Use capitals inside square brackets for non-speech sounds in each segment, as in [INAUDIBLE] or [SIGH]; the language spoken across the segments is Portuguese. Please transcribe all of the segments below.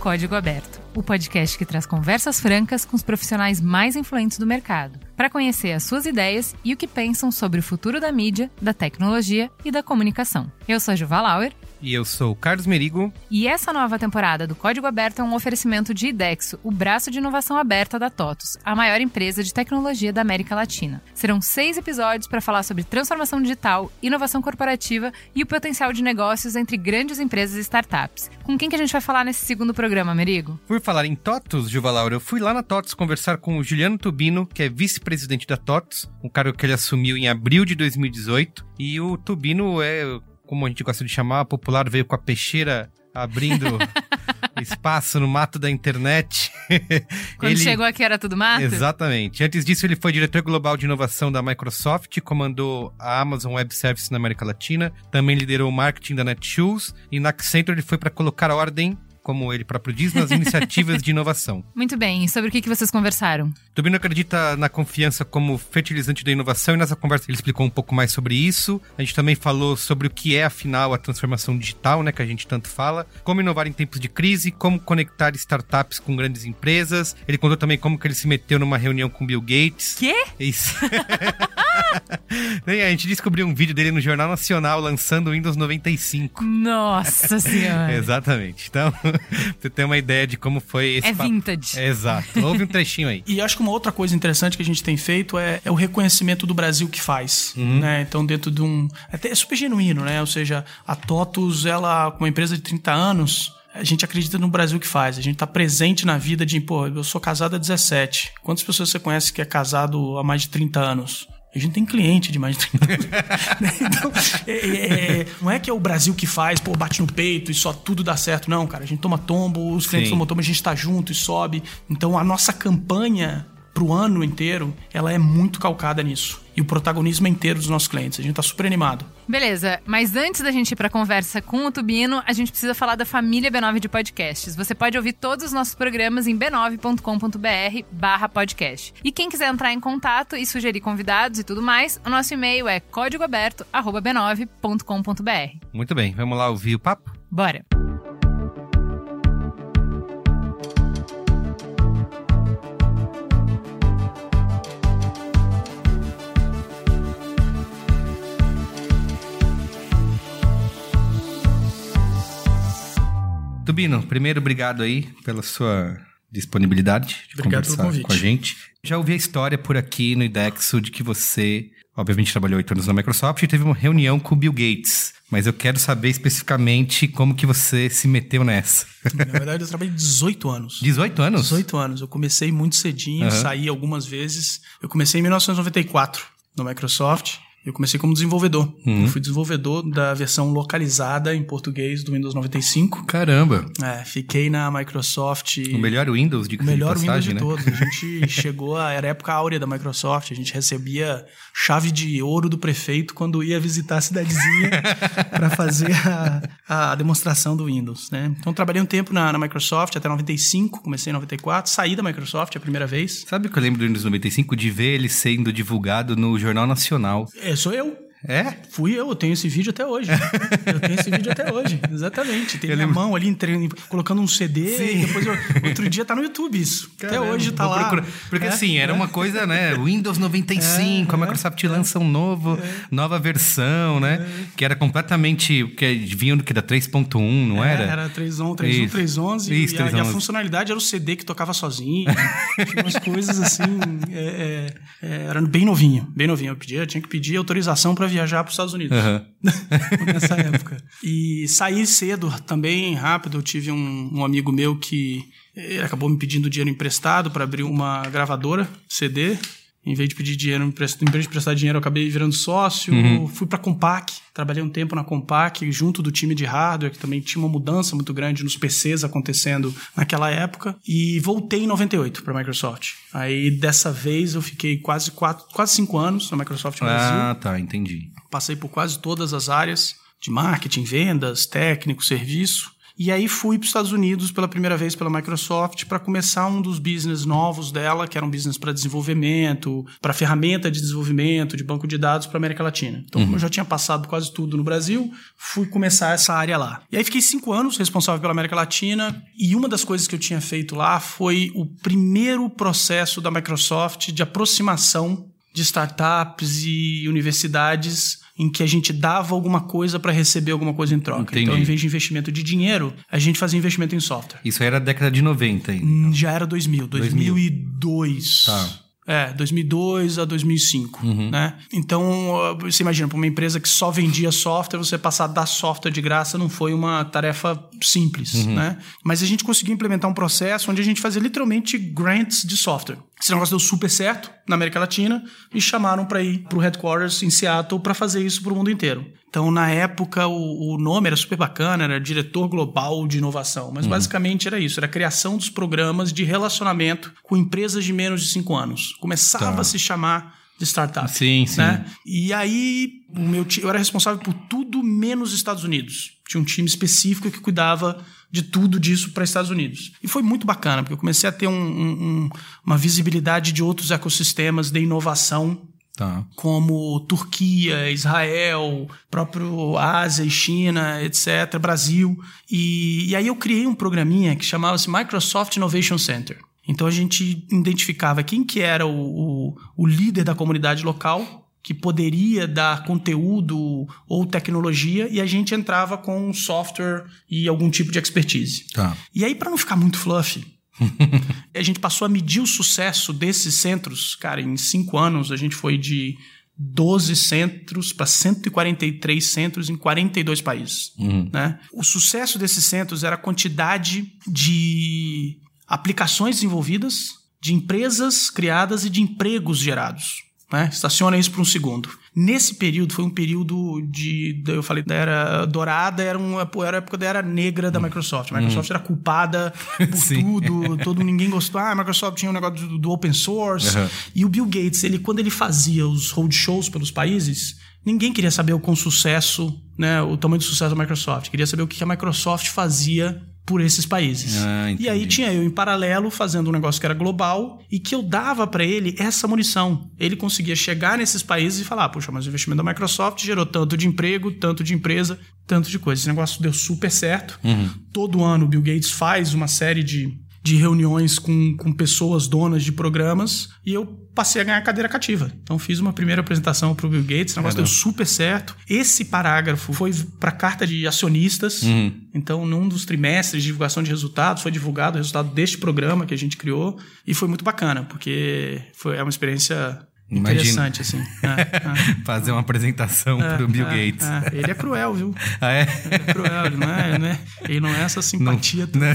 Código Aberto, o podcast que traz conversas francas com os profissionais mais influentes do mercado, para conhecer as suas ideias e o que pensam sobre o futuro da mídia, da tecnologia e da comunicação. Eu sou a Juval Lauer E eu sou o Carlos Merigo. e essa nova temporada do Código Aberto é um oferecimento de IDEXO, o braço de inovação aberta da TOTUS, a maior empresa de tecnologia da América Latina. Serão seis episódios para falar sobre transformação digital, inovação corporativa e o potencial de negócios entre grandes empresas e startups. Com quem que a gente vai falar nesse segundo programa, Merigo? Por falar em TOTUS, Juva Laura, eu fui lá na TOTUS conversar com o Juliano Tubino, que é vice-presidente da TOTUS, um cargo que ele assumiu em abril de 2018. E o Tubino é, como a gente gosta de chamar, popular, veio com a peixeira abrindo [LAUGHS] espaço no mato da internet. [LAUGHS] Quando chegou aqui era tudo mato? Exatamente. Antes disso, ele foi diretor global de inovação da Microsoft, comandou a Amazon Web Services na América Latina, também liderou o marketing da Netshoes e na Accenture ele foi para colocar ordem, como ele próprio diz, nas iniciativas de inovação. [LAUGHS] Muito bem, e sobre o que, que vocês conversaram? Tubino acredita na confiança como fertilizante da inovação e nessa conversa ele explicou um pouco mais sobre isso. A gente também falou sobre o que é, afinal, a transformação digital, né, que a gente tanto fala, como inovar em tempos de crise, como conectar startups com grandes empresas. Ele contou também como que ele se meteu numa reunião com Bill Gates. Quê? Isso. [LAUGHS] A gente descobriu um vídeo dele no Jornal Nacional lançando o Windows 95. Nossa senhora. [LAUGHS] Exatamente. Então, [LAUGHS] você tem uma ideia de como foi esse É papo. vintage. Exato. Houve um trechinho aí. E acho que uma outra coisa interessante que a gente tem feito é, é o reconhecimento do Brasil que faz. Uhum. Né? Então, dentro de um. Até é super genuíno, né? Ou seja, a TOTUS, ela, com uma empresa de 30 anos. A gente acredita no Brasil que faz. A gente tá presente na vida de, pô, eu sou casado há 17. Quantas pessoas você conhece que é casado há mais de 30 anos? A gente tem cliente de mais de 30 anos. [LAUGHS] [LAUGHS] Então, é- é- é- não é que é o Brasil que faz, pô, bate no peito e só tudo dá certo. Não, cara. A gente toma tombo, os clientes Sim. tomam tombo, a gente tá junto e sobe. Então, a nossa campanha pro ano inteiro, ela é muito calcada nisso. E o protagonismo é inteiro dos nossos clientes. A gente tá super animado. Beleza, mas antes da gente ir pra conversa com o Tubino, a gente precisa falar da família B9 de podcasts. Você pode ouvir todos os nossos programas em b9.com.br barra podcast. E quem quiser entrar em contato e sugerir convidados e tudo mais, o nosso e-mail é códigoaberto.b9.com.br. Muito bem, vamos lá ouvir o papo? Bora! Tubino, primeiro, obrigado aí pela sua disponibilidade de Obrigado conversar com a gente. Já ouvi a história por aqui no IDEXO de que você, obviamente, trabalhou oito anos na Microsoft e teve uma reunião com o Bill Gates. Mas eu quero saber especificamente como que você se meteu nessa. Na verdade, eu trabalhei 18 anos. 18 anos? 18 anos. Eu comecei muito cedinho, Aham. saí algumas vezes. Eu comecei em 1994 no Microsoft. Eu comecei como desenvolvedor. Uhum. Eu fui desenvolvedor da versão localizada em português do Windows 95. Caramba! É, fiquei na Microsoft. O melhor Windows, de O melhor Windows passagem, de né? todos. A gente [LAUGHS] chegou a. Era a época áurea da Microsoft. A gente recebia chave de ouro do prefeito quando ia visitar a cidadezinha [LAUGHS] para fazer a, a demonstração do Windows. Né? Então, trabalhei um tempo na, na Microsoft até 95, comecei em 94, saí da Microsoft a primeira vez. Sabe o que eu lembro do Windows 95? De ver ele sendo divulgado no Jornal Nacional. É, sou eu. É? Fui eu, eu tenho esse vídeo até hoje. eu tenho esse vídeo até hoje, [LAUGHS] exatamente. Tem Eu minha lembro. mão ali entre- colocando um CD Sim. e depois eu- outro dia tá no YouTube isso. até Caramba, hoje tá lá. procurar. Porque É, assim, era é. uma coisa, né? [LAUGHS] Windows 95, a É, Microsoft lança um novo, nova versão, né? Que era completamente. Que vinham do que? Da 3.1, não É, era? Era 3.1, 3.1, Isso. 3.11. Isso, e, a, e a 3.11. funcionalidade era o CD que tocava sozinho. tinha umas coisas assim. é, é, é, era bem novinho, bem novinho. Eu, pedia, eu tinha que pedir autorização para viajar para os Estados Unidos. Aham. [LAUGHS] nessa época. E saí cedo também, rápido. Eu tive um, um amigo meu que ele acabou me pedindo dinheiro emprestado para abrir uma gravadora CD. Em vez de pedir dinheiro, em vez de prestar dinheiro, eu acabei virando sócio. Fui para Compaq, trabalhei um tempo na Compaq, junto do time de hardware, que também tinha uma mudança muito grande nos PCs acontecendo naquela época. E voltei em 98 para a Microsoft. Aí dessa vez eu fiquei quase quatro, quase cinco anos na Microsoft Brasil. Ah, tá, entendi. Passei por quase todas as áreas de marketing, vendas, técnico, serviço. E aí fui para os Estados Unidos pela primeira vez pela Microsoft para começar um dos business novos dela, que era um business para desenvolvimento, para ferramenta de desenvolvimento, de banco de dados para América Latina. Então, como eu já tinha passado quase tudo no Brasil, fui começar essa área lá. E aí fiquei cinco anos responsável pela América Latina e uma das coisas que eu tinha feito lá foi o primeiro processo da Microsoft de aproximação de startups e universidades em que a gente dava alguma coisa para receber alguma coisa em troca. Entendi. Então, em vez de investimento de dinheiro, a gente fazia investimento em software. Isso aí era década de 90 ainda. Hum, Já era 2000, 2000. 2002. Tá. É, 2002 a 2005, Uhum. né? Então, você imagina, para uma empresa que só vendia software, você passar a dar software de graça não foi uma tarefa simples, Uhum. né? Mas a gente conseguiu implementar um processo onde a gente fazia literalmente grants de software. Esse negócio deu super certo na América Latina e chamaram para ir para o headquarters em Seattle para fazer isso para o mundo inteiro. Então, na época, o, o nome era super bacana, era Diretor Global de Inovação. Mas basicamente era isso: era a criação dos programas de relacionamento com empresas de menos de cinco anos. Começava Tá. a se chamar de startup. Sim, sim. Né? E aí, o meu eu era responsável por tudo menos Estados Unidos. Tinha um time específico que cuidava de tudo disso para Estados Unidos. E foi muito bacana, porque eu comecei a ter um- um- uma visibilidade de outros ecossistemas de inovação Tá. como Turquia, Israel, próprio Ásia e China, etc., Brasil. E, e aí eu criei um programinha que chamava-se Microsoft Innovation Center. Então a gente identificava quem que era o, o, o líder da comunidade local que poderia dar conteúdo ou tecnologia e a gente entrava com software e algum tipo de expertise. Tá. E aí, para não ficar muito fluffy, [LAUGHS] a gente passou a medir o sucesso desses centros. Cara, em cinco anos, a gente foi de 12 centros para 143 centros em 42 países. Né? O sucesso desses centros era a quantidade de aplicações desenvolvidas, de empresas criadas e de empregos gerados. Né? Estaciona isso por um segundo. Nesse período, foi um período de. Eu falei da era dourada, era, uma, pô, era a época da era negra da Microsoft. A Microsoft era culpada por [LAUGHS] tudo, todo ninguém gostou. Ah, a Microsoft tinha um negócio do, do open source. Uhum. E o Bill Gates, ele, quando ele fazia os roadshows pelos países, ninguém queria saber o com sucesso, né, o tamanho do sucesso da Microsoft. Queria saber o que a Microsoft fazia por esses países. Ah, e aí tinha eu em paralelo fazendo um negócio que era global e que eu dava para ele essa munição. Ele conseguia chegar nesses países e falar: puxa, mas o investimento da Microsoft gerou tanto de emprego, tanto de empresa, tanto de coisa. Esse negócio deu super certo. Todo ano o Bill Gates faz uma série de, de reuniões com, com pessoas donas de programas e eu passei a ganhar cadeira cativa. Então fiz uma primeira apresentação para o Bill Gates, o negócio deu super certo. Esse parágrafo foi para carta de acionistas. Então, num dos trimestres de divulgação de resultados, foi divulgado o resultado deste programa que a gente criou e foi muito bacana, porque foi é uma experiência Interessante assim. É, [LAUGHS] é. Fazer uma apresentação pro Bill É, Gates. é. Ele é cruel, viu? [LAUGHS] Ah, é? Ele é cruel, ele não é, não é- ele não é essa simpatia [LAUGHS] toda.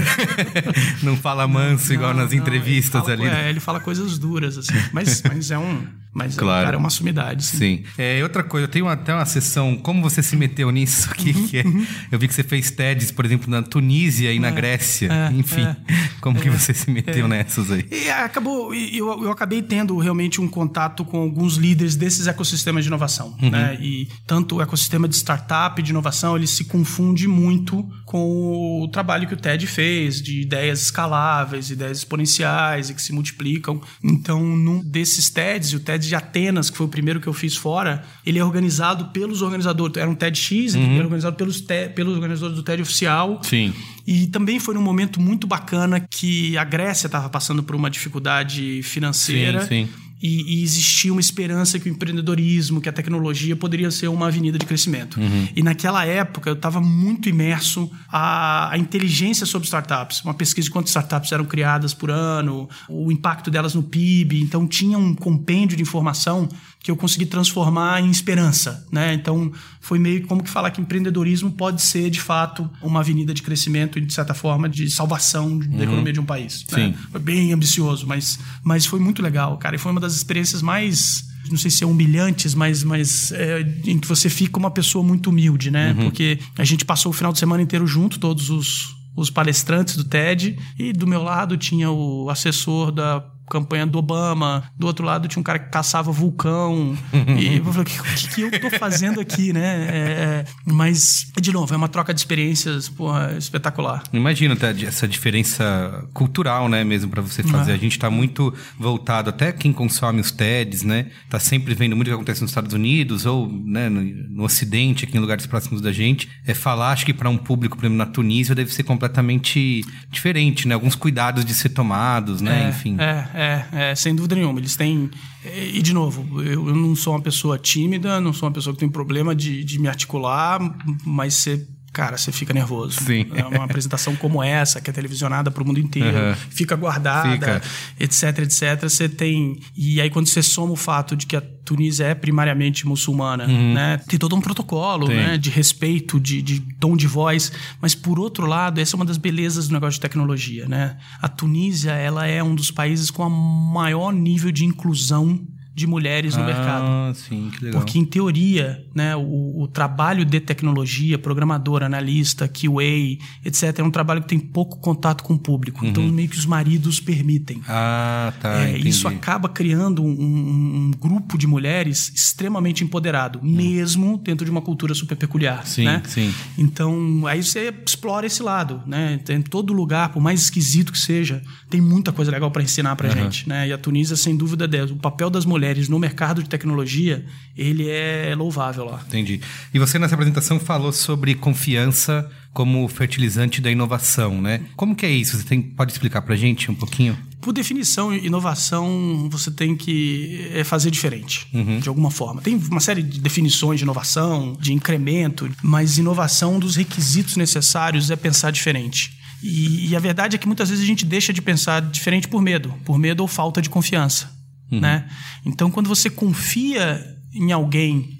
Não, não fala manso igual Não, nas não, entrevistas ele fala, ali. É, ele fala coisas duras, assim. Mas, mas é um. Mas Claro. cara, é uma sumidade. Sim. Sim. É, outra coisa, eu tenho até uma sessão, como você se meteu nisso [LAUGHS] aqui, Uhum, que é, eu vi que você fez TEDs, por exemplo, na Tunísia e na Grécia, é, enfim. é, [LAUGHS] como que você se meteu nessas aí? E acabou, e eu, eu acabei tendo realmente um contato com alguns líderes desses ecossistemas de inovação. Né? E tanto o ecossistema de startup de inovação, ele se confunde muito com o trabalho que o TED fez, de ideias escaláveis, ideias exponenciais e que se multiplicam. Então, num desses TEDs, o TED de Atenas, que foi o primeiro que eu fiz fora, ele é organizado pelos organizadores. Era um TEDx, ele era organizado pelos, te- pelos organizadores do TED oficial. Sim. E também foi num momento muito bacana que a Grécia estava passando por uma dificuldade financeira. Sim, sim. E, e, existia uma esperança que o empreendedorismo, que a tecnologia poderia ser uma avenida de crescimento. Uhum. E naquela época eu estava muito imerso à, à, inteligência sobre startups, uma pesquisa de quantas startups eram criadas por ano, o impacto delas no PIB. Então tinha um compêndio de informação que eu consegui transformar em esperança, né? Então foi meio como que falar que empreendedorismo pode ser de fato uma avenida de crescimento e de certa forma de salvação uhum. da economia de um país. Né? Sim. Né? Foi bem ambicioso, mas mas foi muito legal, cara. E foi uma das experiências mais não sei se é humilhantes, mas, mas é, em que você fica uma pessoa muito humilde, né? Uhum. Porque a gente passou o final de semana inteiro junto, todos os, os palestrantes do TED, e do meu lado tinha o assessor da campanha do Obama. Do outro lado tinha um cara que caçava vulcão. [LAUGHS] e eu falei, o que, que, eu tô fazendo aqui, né? É, é, mas, de novo, é uma troca de experiências porra, espetacular. Imagina até essa diferença cultural, né, mesmo para você fazer. É. A gente tá muito voltado, até quem consome os TEDs, né? Tá sempre vendo muito o que acontece nos Estados Unidos ou né, no, no Ocidente, aqui em lugares próximos da gente. É falar, acho que para um público, por exemplo, na Tunísia, deve ser completamente diferente, né? Alguns cuidados de ser tomados, né? É, Enfim. É, é, é, sem dúvida nenhuma. Eles têm. E, de novo, eu, eu, não sou uma pessoa tímida, não sou uma pessoa que tem problema de, de me articular, mas ser cara, você fica nervoso. Sim. É uma apresentação como essa, que é televisionada para o mundo inteiro, uhum. fica guardada, fica. etc, etc. Você tem. E aí, quando você soma o fato de que a Tunísia é primariamente muçulmana, uhum. né? Tem todo um protocolo, né? De respeito, de, de tom de voz. Mas, por outro lado, essa é uma das belezas do negócio de tecnologia, né? A Tunísia, ela é um dos países com a maior nível de inclusão de mulheres no ah, mercado. Sim, que legal. Porque, em teoria, né, o, o, trabalho de tecnologia, programador, analista, QA, etc., é um trabalho que tem pouco contato com o público. Então, uhum. Então, meio que os maridos permitem. Ah, tá. É, isso acaba criando um, um, grupo de mulheres extremamente empoderado, uhum. mesmo dentro de uma cultura super peculiar. Sim, né? sim. Então, aí você explora esse lado. Né? Em todo lugar, por mais esquisito que seja, tem muita coisa legal para ensinar para uhum. gente. Né? E a Tunísia, sem dúvida, é o papel das mulheres mulheres no mercado de tecnologia, ele é louvável lá. Entendi. E você nessa apresentação falou sobre confiança como fertilizante da inovação, né? Como que é isso? Você tem, pode explicar para gente um pouquinho? Por definição, inovação você tem que é, fazer diferente, uhum. de alguma forma. Tem uma série de definições de inovação, de incremento, mas inovação, um dos requisitos necessários é pensar diferente. E, e, a verdade é que muitas vezes a gente deixa de pensar diferente por medo, por medo ou falta de confiança. Uhum. Né? Então, quando você confia em alguém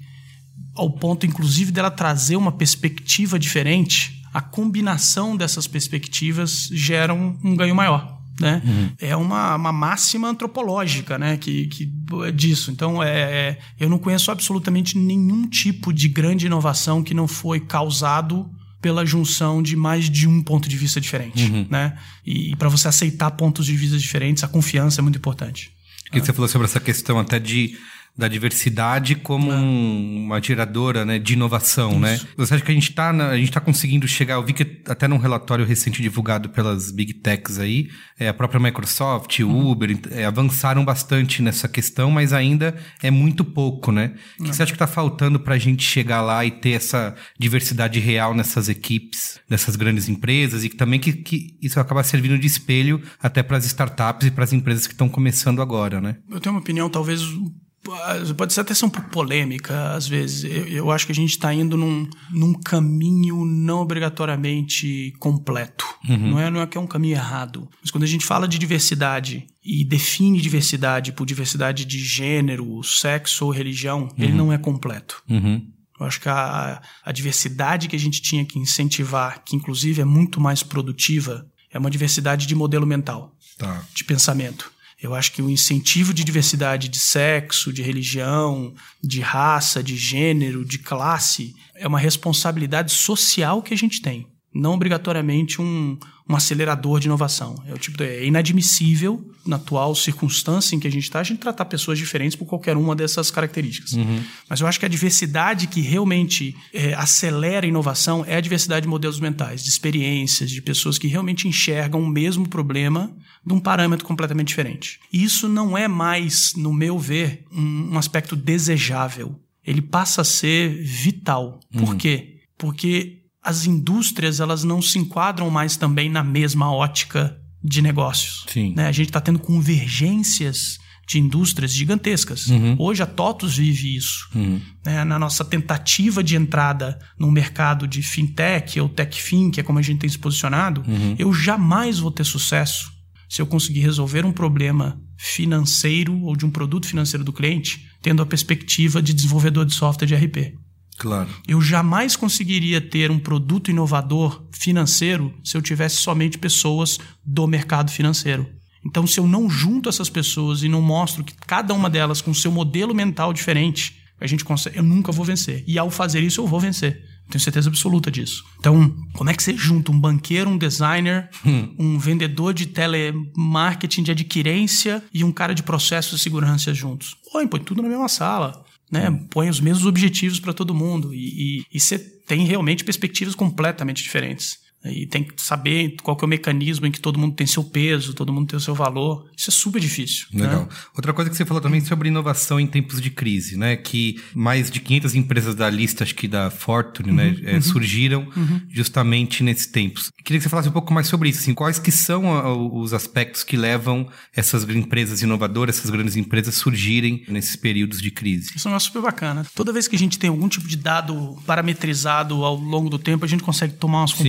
ao ponto, inclusive, dela trazer uma perspectiva diferente, a combinação dessas perspectivas gera um, um ganho maior. Né? Uhum. É uma, uma máxima antropológica né? que, que disso. Então, é, é, eu não conheço absolutamente nenhum tipo de grande inovação que não foi causado pela junção de mais de um ponto de vista diferente. Uhum. Né? E, e para você aceitar pontos de vista diferentes, a confiança é muito importante. Que você falou sobre essa questão até de da diversidade como um, uma geradora né, de inovação, Isso. né? Você acha que a gente está tá conseguindo chegar? Eu vi que até num relatório recente divulgado pelas big techs aí, é, a própria Microsoft, uhum. Uber é, avançaram bastante nessa questão, mas ainda é muito pouco, né? O que você acha que está faltando para a gente chegar lá e ter essa diversidade real nessas equipes, nessas grandes empresas e que também que, que isso acaba servindo de espelho até para as startups e para as empresas que estão começando agora, né? Eu tenho uma opinião talvez pode ser até ser um pouco polêmica às vezes. Eu, eu acho que a gente está indo num, num caminho não obrigatoriamente completo. Uhum. Não, é, não é que é um caminho errado. Mas quando a gente fala de diversidade e define diversidade por diversidade de gênero, sexo ou religião, uhum. ele não é completo. Uhum. Eu acho que a, a diversidade que a gente tinha que incentivar, que inclusive é muito mais produtiva, é uma diversidade de modelo mental, tá. de pensamento. Eu acho que o incentivo de diversidade de sexo, de religião, de raça, de gênero, de classe, é uma responsabilidade social que a gente tem. Não obrigatoriamente um, um acelerador de inovação. É o tipo é inadmissível na atual circunstância em que a gente está a gente tratar pessoas diferentes por qualquer uma dessas características. Uhum. Mas eu acho que a diversidade que realmente é, acelera a inovação é a diversidade de modelos mentais, de experiências, de pessoas que realmente enxergam o mesmo problema de um parâmetro completamente diferente. E isso não é mais, no meu ver, um, um aspecto desejável. Ele passa a ser vital. Por uhum. quê? Porque as indústrias elas não se enquadram mais também na mesma ótica de negócios. Sim. Né? A gente está tendo convergências de indústrias gigantescas. Uhum. Hoje a TOTUS vive isso. Né? Na nossa tentativa de entrada no mercado de fintech ou techfin, que é como a gente tem se posicionado, eu jamais vou ter sucesso se eu conseguir resolver um problema financeiro ou de um produto financeiro do cliente, tendo a perspectiva de desenvolvedor de software de RP. Claro. Eu jamais conseguiria ter um produto inovador financeiro se eu tivesse somente pessoas do mercado financeiro. Então, se eu não junto essas pessoas e não mostro que cada uma delas com seu modelo mental diferente, a gente consegue, eu nunca vou vencer. E ao fazer isso, eu vou vencer. Tenho certeza absoluta disso. Então, como é que você junta um banqueiro, um designer, um vendedor de telemarketing de adquirência e um cara de processos de segurança juntos? Põe, põe tudo na mesma sala. Né? Põe os mesmos objetivos para todo mundo. E, você tem realmente perspectivas completamente diferentes. E tem que saber qual que é o mecanismo em que todo mundo tem seu peso, todo mundo tem o seu valor. Isso é super difícil. Legal. Né? Outra coisa que você falou também sobre inovação em tempos de crise, né? Que mais de 500 empresas da lista, acho que da Fortune, né? é, surgiram justamente nesses tempos. Queria que você falasse um pouco mais sobre isso. Assim, quais que são a- os aspectos que levam essas empresas inovadoras, essas grandes empresas surgirem nesses períodos de crise? Isso é super bacana. Toda vez que a gente tem algum tipo de dado parametrizado ao longo do tempo, a gente consegue tomar umas Sim.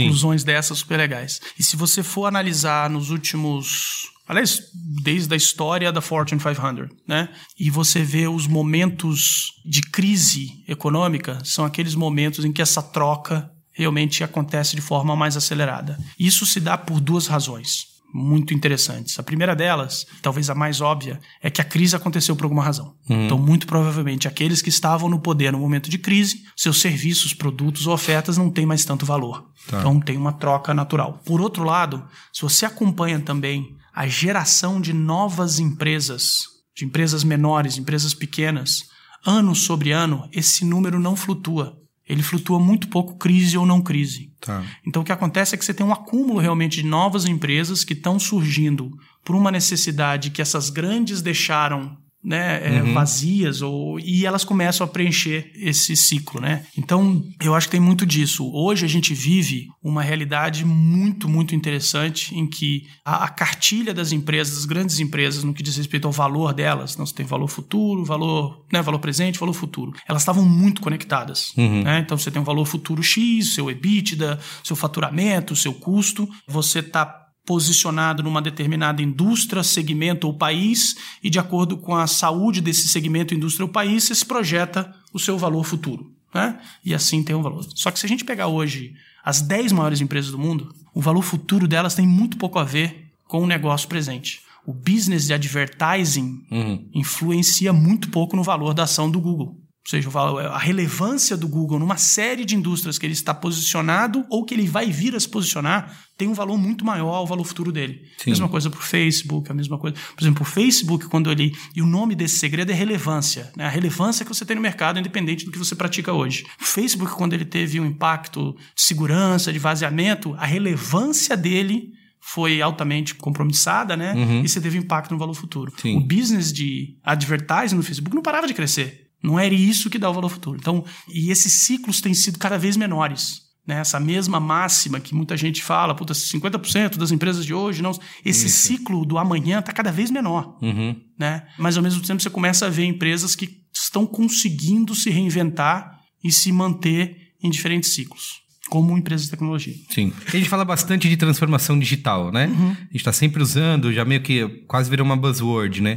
Dessas super legais. E se você for analisar nos últimos. Aliás, desde a história da Fortune 500, né? E você vê os momentos de crise econômica, são aqueles momentos em que essa troca realmente acontece de forma mais acelerada. Isso se dá por duas razões muito interessantes. A primeira delas, talvez a mais óbvia, é que a crise aconteceu por alguma razão. Então, muito provavelmente, aqueles que estavam no poder no momento de crise, seus serviços, produtos ou ofertas não têm mais tanto valor. Tá. Então, tem uma troca natural. Por outro lado, se você acompanha também a geração de novas empresas, de empresas menores, empresas pequenas, ano sobre ano, esse número não flutua. Ele flutua muito pouco crise ou não crise. Tá. Então, o que acontece é que você tem um acúmulo realmente de novas empresas que estão surgindo por uma necessidade que essas grandes deixaram né, é, vazias ou, e elas começam a preencher esse ciclo. Né? Então, eu acho que tem muito disso. Hoje a gente vive uma realidade muito, muito interessante em que a, a cartilha das empresas, das grandes empresas, no que diz respeito ao valor delas, não, você tem valor futuro, valor, né, valor presente, valor futuro, elas estavam muito conectadas. né? Então, você tem um valor futuro X, seu EBITDA, seu faturamento, seu custo, você está posicionado numa determinada indústria, segmento ou país, e de acordo com a saúde desse segmento, indústria ou país, você se projeta o seu valor futuro. Né? E assim tem um valor. Só que se a gente pegar hoje as 10 maiores empresas do mundo, o valor futuro delas tem muito pouco a ver com o negócio presente. O business de advertising influencia muito pouco no valor da ação do Google. Ou seja, valor- a relevância do Google numa série de indústrias que ele está posicionado ou que ele vai vir a se posicionar tem um valor muito maior ao valor futuro dele. Sim. Mesma coisa para o Facebook, a mesma coisa. Por exemplo, o Facebook, quando ele. E o nome desse segredo é relevância. Né? A relevância que você tem no mercado, independente do que você pratica hoje. O Facebook, quando ele teve um impacto de segurança, de vazamento, a relevância dele foi altamente compromissada, né? E você teve impacto no valor futuro. Sim. O business de advertising no Facebook não parava de crescer. Não era isso que dá o valor futuro. Então, e esses ciclos têm sido cada vez menores. Né? Essa mesma máxima que muita gente fala, puta, 50% das empresas de hoje não. Esse ciclo do amanhã está cada vez menor. Uhum. Né? Mas ao mesmo tempo você começa a ver empresas que estão conseguindo se reinventar e se manter em diferentes ciclos, como empresas de tecnologia. Sim. A gente fala bastante de transformação digital, né? A gente está sempre usando, já meio que quase virou uma buzzword, né?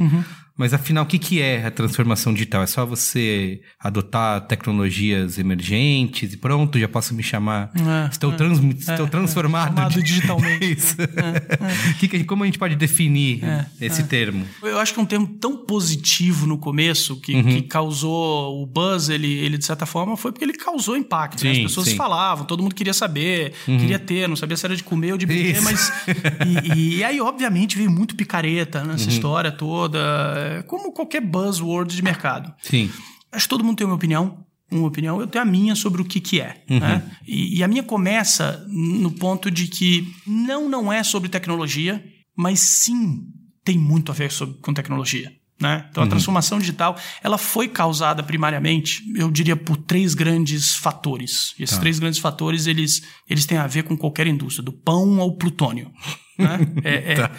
Mas afinal, o que, que é a transformação digital? É só você adotar tecnologias emergentes e pronto, já posso me chamar. É, estou, trans, estou transformado. chamado digitalmente. [LAUGHS] Isso. [LAUGHS] Que que- como a gente pode definir esse termo? Eu acho que é um termo tão positivo no começo que, Uhum. que causou o buzz, ele, ele de certa forma foi porque ele causou impacto. né? As Sim, pessoas sim. Uhum. falavam, todo mundo queria saber, queria ter, não sabia se era de comer ou de beber, Isso. mas. [LAUGHS] E, e aí, obviamente, veio muito picareta nessa Uhum. história toda, é, como qualquer buzzword de mercado. Sim. Acho que todo mundo tem uma opinião. Uma opinião, eu tenho a minha sobre o que, que é. Uhum. né? E, e a minha começa no ponto de que não, não é sobre tecnologia, mas sim tem muito a ver sobre, com tecnologia. Né? Então, a transformação digital ela foi causada primariamente, eu diria, por três grandes fatores. E esses Tá. três grandes fatores eles, eles têm a ver com qualquer indústria, do pão ao plutônio. Né? [LAUGHS] É, é-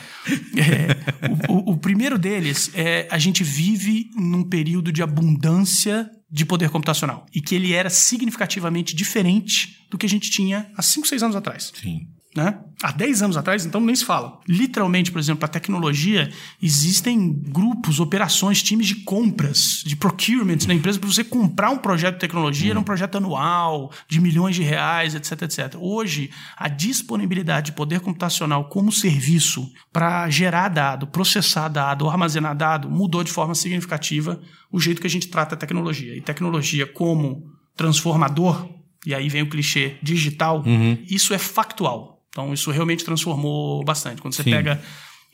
é, o, o- o primeiro deles é a gente vive num período de abundância de poder computacional e que ele era significativamente diferente do que a gente tinha há 5, 6 anos atrás Sim. Né? Há 10 anos atrás, então nem se fala. Literalmente, por exemplo, a tecnologia, existem grupos, operações, times de compras, de procurement na empresa para você comprar um projeto de tecnologia, era um projeto anual, de milhões de reais, etc, etc. Hoje, a disponibilidade de poder computacional como serviço para gerar dado, processar dado, armazenar dado, mudou de forma significativa o jeito que a gente trata a tecnologia. E tecnologia como transformador, e aí vem o clichê digital, isso é factual. Então, isso realmente transformou bastante. Quando você Sim. pega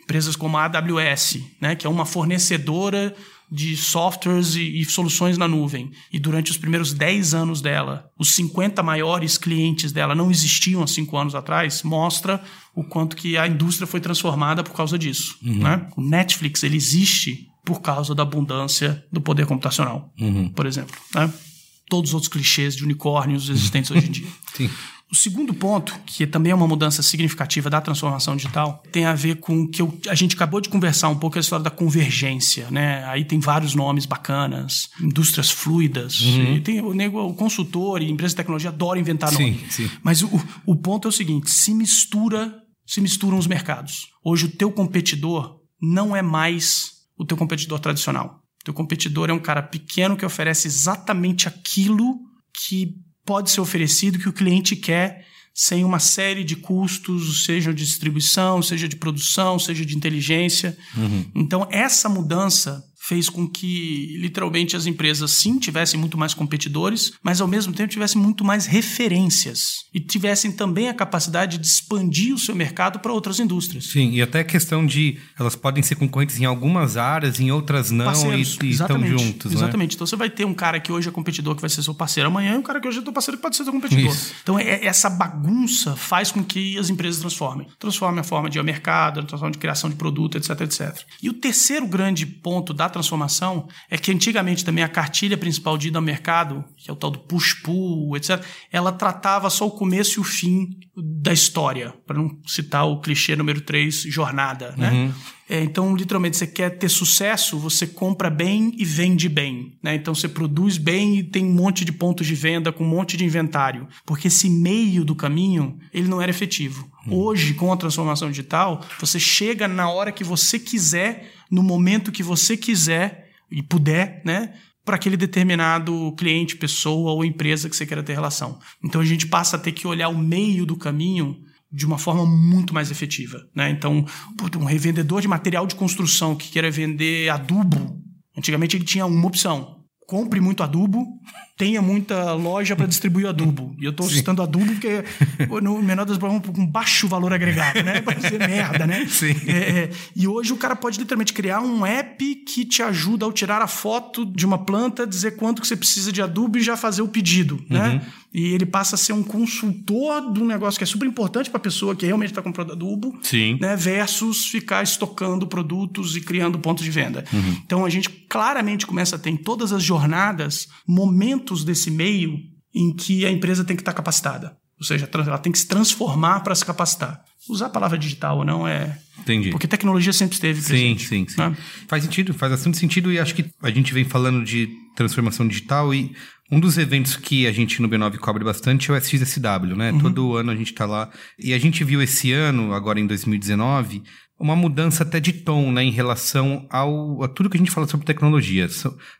empresas como a AWS, né, que é uma fornecedora de softwares e, e soluções na nuvem, e durante os primeiros 10 anos dela, os 50 maiores clientes dela não existiam há 5 anos atrás, mostra o quanto que a indústria foi transformada por causa disso. Né? O Netflix ele existe por causa da abundância do poder computacional, por exemplo. Né? Todos os outros clichês de unicórnios existentes hoje em dia. [LAUGHS] Sim. O segundo ponto, que também é uma mudança significativa da transformação digital, tem a ver com o que eu- a gente acabou de conversar um pouco a história da convergência, né? Aí tem vários nomes bacanas, indústrias fluidas, e tem o, nego, o consultor e empresa de tecnologia adora inventar Sim, nome. sim. Mas o, o ponto é o seguinte: se mistura, se misturam os mercados. Hoje o teu competidor não é mais o teu competidor tradicional. O teu competidor é um cara pequeno que oferece exatamente aquilo que pode ser oferecido que o cliente quer sem uma série de custos, seja de distribuição, seja de produção, seja de inteligência. Então, essa mudança fez com que, literalmente, as empresas, sim, tivessem muito mais competidores, mas, ao mesmo tempo, tivessem muito mais referências e tivessem também a capacidade de expandir o seu mercado para outras indústrias. Sim, e até a questão de elas podem ser concorrentes em algumas áreas, em outras não, e, Parceiros, e estão exatamente, juntos, né? Exatamente. Então você vai ter um cara que hoje é competidor que vai ser seu parceiro amanhã e um cara que hoje é teu parceiro que pode ser seu competidor. Isso. Então é- essa bagunça faz com que as empresas transformem. Transformem a forma de ir ao mercado, transformem de criação de produto, etc, etc. E o terceiro grande ponto da transformação é que antigamente também a cartilha principal de ir ao mercado, que é o tal do push-pull, etc, ela tratava só o começo e o fim da história, para não citar o clichê número 3, jornada, né? É, então, literalmente, você quer ter sucesso, você compra bem e vende bem. Né? Então, você produz bem e tem um monte de pontos de venda com um monte de inventário. Porque esse meio do caminho, ele não era efetivo. Hoje, com a transformação digital, você chega na hora que você quiser, no momento que você quiser e puder, né? para aquele determinado cliente, pessoa ou empresa que você queira ter relação. Então a gente passa a ter que olhar o meio do caminho de uma forma muito mais efetiva. Né? Então, um revendedor de material de construção que queira vender adubo, antigamente ele tinha uma opção. Compre muito adubo, tenha muita loja para distribuir adubo. E eu estou citando adubo porque, no menor das provas, com baixo valor agregado, né? Para ser merda, né? Sim. É, é, e hoje o cara pode literalmente criar um app que te ajuda ao tirar a foto de uma planta, dizer quanto que você precisa de adubo e já fazer o pedido, né? E ele passa a ser um consultor de um negócio que é super importante para a pessoa que realmente está comprando adubo, Sim. né? Versus ficar estocando produtos e criando pontos de venda. Então a gente claramente começa a ter em todas as jornadas momentos desse meio em que a empresa tem que estar capacitada. Ou seja, ela tem que se transformar para se capacitar. Usar a palavra digital ou não é. Entendi. Porque tecnologia sempre esteve Sim, presente. sim, sim. né? Faz sentido, faz bastante sentido e acho que a gente vem falando de transformação digital e um dos eventos que a gente no B9 cobre bastante é o SXSW, né? Todo ano a gente tá lá. E a gente viu esse ano, agora em 2019, uma mudança até de tom, né? Em relação ao, a tudo que a gente fala sobre tecnologia.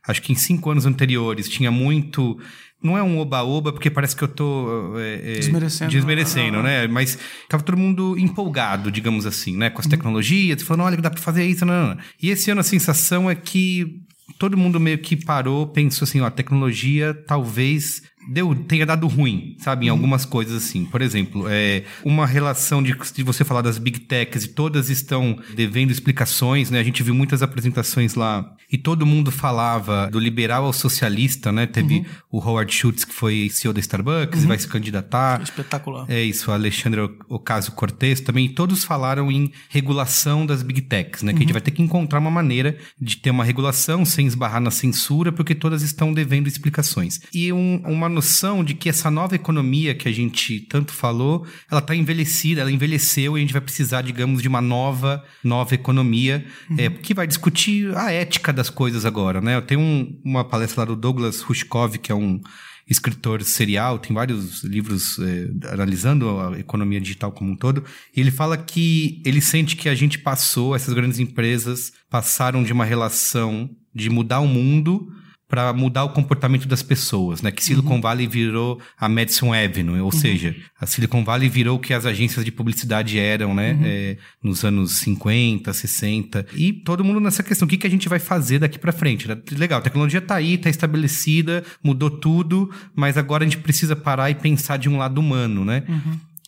Acho que em cinco anos anteriores tinha muito... Não é um oba-oba, porque parece que eu tô... é, é, Desmerecendo. Desmerecendo, né? Mas tava todo mundo empolgado, digamos assim, né? Com as tecnologias, falando, olha, dá pra fazer isso, não, não, não. E esse ano a sensação é que todo mundo meio que parou, pensou assim, ó, a tecnologia talvez deu, tenha dado ruim, sabe? Em algumas coisas assim. Por exemplo, é, uma relação de, de você falar das big techs e todas estão devendo explicações, né? A gente viu muitas apresentações lá e todo mundo falava do liberal ao socialista, né? Teve o Howard Schultz, que foi CEO da Starbucks e vai se candidatar. Espetacular. É isso, o Alexandre Ocasio-Cortez também, e todos falaram em regulação das big techs, né? Que a gente vai ter que encontrar uma maneira de ter uma regulação sem esbarrar na censura, porque todas estão devendo explicações. E um- uma noção de que essa nova economia que a gente tanto falou, ela está envelhecida, ela envelheceu e a gente vai precisar, digamos, de uma nova, nova economia é, que vai discutir a ética das coisas agora, né? Eu tenho um- uma palestra lá do Douglas Rushkov, que é um escritor serial, tem vários livros eh, analisando a economia digital como um todo. E ele fala que ele sente que a gente passou, essas grandes empresas passaram de uma relação de mudar o mundo para mudar o comportamento das pessoas, né? Que Silicon Valley virou a Madison Avenue, ou seja, a Silicon Valley virou o que as agências de publicidade eram, né? Eh, nos anos 50, 60. E todo mundo nessa questão, o que, que a gente vai fazer daqui para frente? Legal, a tecnologia tá aí, tá estabelecida, mudou tudo, mas agora a gente precisa parar e pensar de um lado humano, né?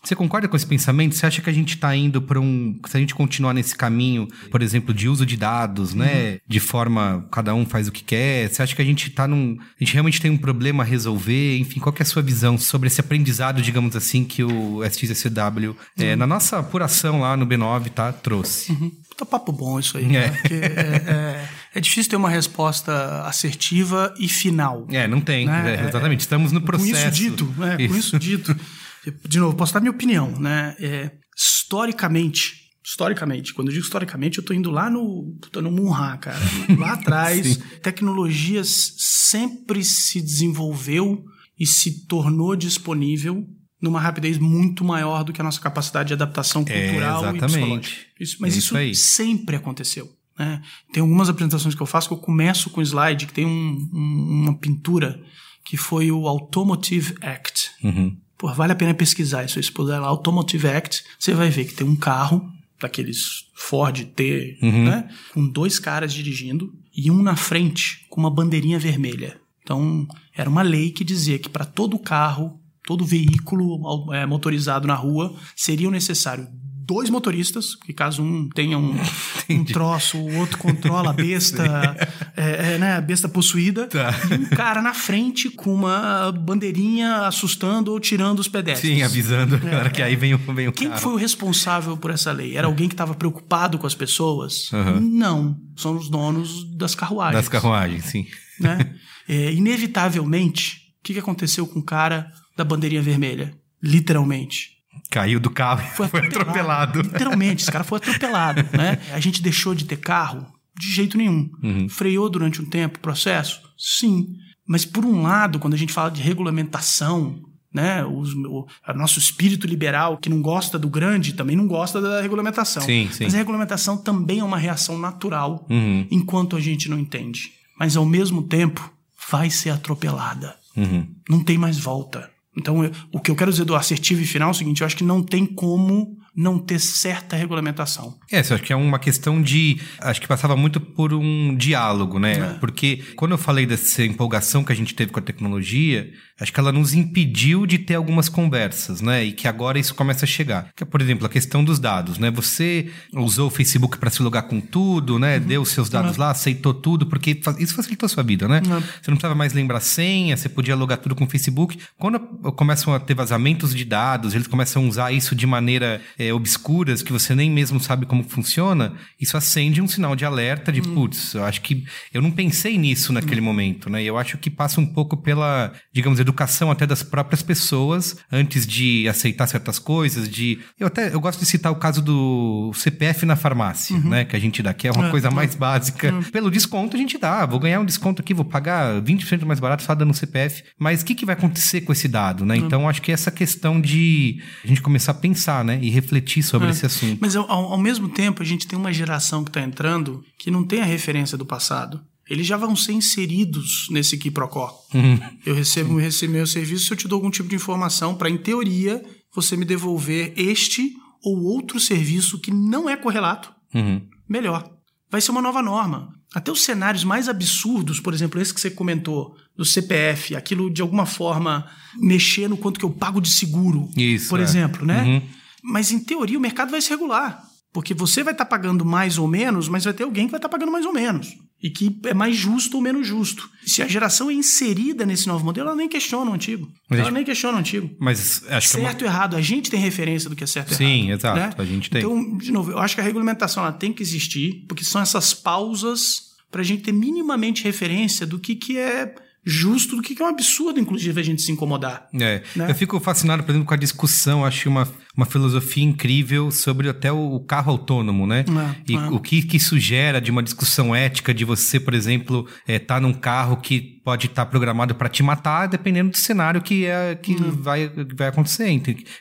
Você concorda com esse pensamento? Você acha que a gente está indo para um. Se a gente continuar nesse caminho, por exemplo, de uso de dados, né? De forma. Cada um faz o que quer. Você acha que a gente está num. A gente realmente tem um problema a resolver? Enfim, qual é a sua visão sobre esse aprendizado, digamos assim, que o SXSW, é, na nossa apuração lá no B9, tá? Trouxe. Puta papo bom isso aí. né? É. Porque é, é- é difícil ter uma resposta assertiva e final. É, não tem. Né? É, exatamente. Estamos no processo. Com isso dito, né? com isso dito, [LAUGHS] de novo, posso dar minha opinião, né? É, historicamente, historicamente, quando eu digo historicamente, eu tô indo lá no, tô no Munha, cara, lá [LAUGHS] atrás, tecnologias sempre se desenvolveu e se tornou disponível numa rapidez muito maior do que a nossa capacidade de adaptação É, cultural e exatamente. psicológica. Isso, mas É isso, isso sempre aconteceu. né? Tem algumas apresentações que eu faço que eu começo com slide que tem um- um- uma pintura que foi o Automotive Act. Uhum. Pô, vale a pena pesquisar isso. Se puder lá, Automotive Act, você vai ver que tem um carro, daqueles Ford T, Uhum. né? Com dois caras dirigindo e um na frente com uma bandeirinha vermelha. Então, era uma lei que dizia que para todo carro, todo veículo é, motorizado na rua, seriam necessários dois motoristas, que caso um tenha um, [LAUGHS] um troço, o outro controla a besta, [LAUGHS] é, é, né, a besta possuída, Tá. e um cara na frente com uma bandeirinha assustando ou tirando os pedestres. Sim, avisando. Agora que aí vem o, vem o Quem carro. foi o responsável por essa lei? Era alguém que estava preocupado com as pessoas? Aham. Não. São os donos das carruagens. Das carruagens, sim. Né? É, inevitavelmente, o que aconteceu com o cara da bandeirinha vermelha? Literalmente. Caiu do carro e foi, atropelado. Literalmente, esse cara foi atropelado. né? A gente deixou de ter carro? De jeito nenhum. Uhum. Freou durante um tempo o processo? Sim. Mas, por um lado, quando a gente fala de regulamentação, né, os- o, o nosso espírito liberal, que não gosta do grande, também não gosta da regulamentação. Sim, sim. Mas a regulamentação também é uma reação natural, Uhum. enquanto a gente não entende. Mas, ao mesmo tempo, vai ser atropelada Uhum. não tem mais volta. Então, eu- o que eu quero dizer do assertivo e final é o seguinte: eu acho que não tem como não ter certa regulamentação. É, isso acho que é uma questão de. Acho que passava muito por um diálogo, né? É. Porque quando eu falei dessa empolgação que a gente teve com a tecnologia, acho que ela nos impediu de ter algumas conversas, né? E que agora isso começa a chegar. Que é, por exemplo, a questão dos dados, né? Você usou o Facebook para se logar com tudo, né? Uhum. Deu os seus dados lá, aceitou tudo, porque isso facilitou a sua vida, né? Uhum. Você não precisava mais lembrar senha, você podia logar tudo com o Facebook. Quando começam a ter vazamentos de dados, eles começam a usar isso de maneira é, obscuras, que você nem mesmo sabe como funciona, isso acende um sinal de alerta de, putz, eu acho que eu não pensei nisso naquele momento, né? Eu acho que passa um pouco pela, digamos, educação até das próprias pessoas antes de aceitar certas coisas, de... Eu até, eu gosto de citar o caso do CPF na farmácia, né? Que a gente dá, que é uma É, coisa mais básica. Pelo desconto a gente dá, vou ganhar um desconto aqui, vou pagar 20% mais barato só dando CPF. Mas o que, que vai acontecer com esse dado, né? Então acho que essa questão de a gente começar a pensar, né? E refletir sobre É. esse assunto. Mas ao, ao mesmo tempo, a gente tem uma geração que está entrando que não tem a referência do passado. Eles já vão ser inseridos nesse quiprocó. Uhum. Eu recebo, recebo meu serviço se eu te dou algum tipo de informação para, em teoria, você me devolver este ou outro serviço que não é correlato Uhum. melhor. Vai ser uma nova norma. Até os cenários mais absurdos, por exemplo, esse que você comentou, do CPF, aquilo de alguma forma mexer no quanto que eu pago de seguro, Isso, por é. exemplo, né? Uhum. Mas em teoria o mercado vai se regular. Porque você vai estar pagando mais ou menos, mas vai ter alguém que vai estar pagando mais ou menos. E que é mais justo ou menos justo. Se a geração é inserida nesse novo modelo, ela nem questiona o antigo. Mas ela gente- nem questiona o antigo. Mas acho que é uma... certo e errado. A gente tem referência do que é certo e Sim, errado. exato. né? A gente tem. Então, de novo, eu acho que a regulamentação ela tem que existir, porque são essas pausas para a gente ter minimamente referência do que, que é justo, do que, é um absurdo, inclusive, a gente se incomodar. É, né? eu fico fascinado, por exemplo, com a discussão, acho uma, uma filosofia incrível sobre até o, o carro autônomo, né? É, e é. o que, que isso gera de uma discussão ética de você, por exemplo, estar num carro que pode estar programado para te matar, dependendo do cenário que, é, que Hum. vai, vai acontecer,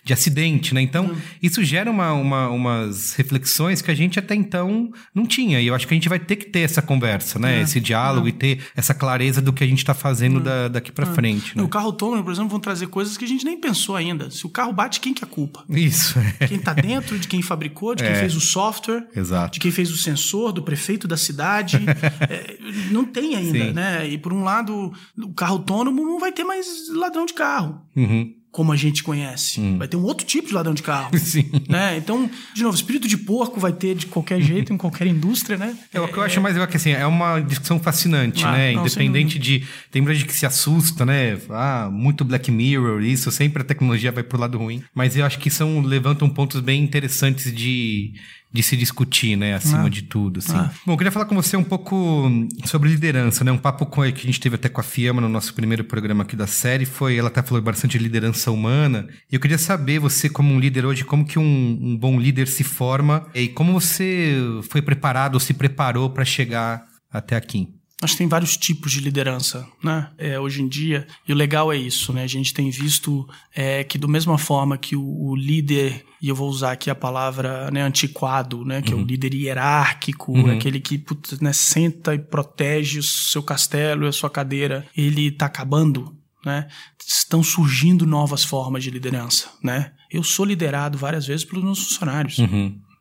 de acidente, né? Então, isso gera uma, uma- umas reflexões que a gente até então não tinha. E eu acho que a gente vai ter que ter essa conversa, né? É. Esse diálogo e ter essa clareza do que a gente está fazendo da- daqui para frente. Né? No carro autônomo, por exemplo, vão trazer coisas que a gente nem pensou ainda. Se o carro bate, quem que é a culpa? Isso, é. Quem está dentro, de quem fabricou, de quem É. fez o software, Exato. de quem fez o sensor, do prefeito da cidade. [LAUGHS] É, não tem ainda, Sim. né? E por um lado, o carro autônomo não vai ter mais ladrão de carro, Uhum. como a gente conhece. Vai ter um outro tipo de ladrão de carro. [LAUGHS] Sim. né? Então, de novo, espírito de porco vai ter de qualquer jeito, em qualquer indústria, né? É, o que eu acho mais legal é que assim, é uma discussão fascinante, Ah, né? não, Independente de. Tem muita gente que se assusta, né? Ah, muito Black Mirror, isso, sempre a tecnologia vai pro lado ruim. Mas eu acho que são, levantam pontos bem interessantes de, de se discutir, né? Acima Ah. de tudo. Assim. Ah. Bom, eu queria falar com você um pouco sobre liderança, né? Um papo com, que a gente teve até com a Fiamma no nosso primeiro programa aqui da série foi. Ela até falou bastante de liderança humana. E eu queria saber, você, como um líder hoje, como que um, um bom líder se forma e como você foi preparado ou se preparou para chegar até aqui. Acho que tem vários tipos de liderança, né? É, hoje em dia. E o legal é isso, né? A gente tem visto é, que, do mesma forma que o, o líder, e eu vou usar aqui a palavra né, antiquado, né? Que é o líder hierárquico, aquele que putz, né, senta e protege o seu castelo e a sua cadeira, ele está acabando. Né? Estão surgindo novas formas de liderança. Né? Eu sou liderado várias vezes pelos meus funcionários.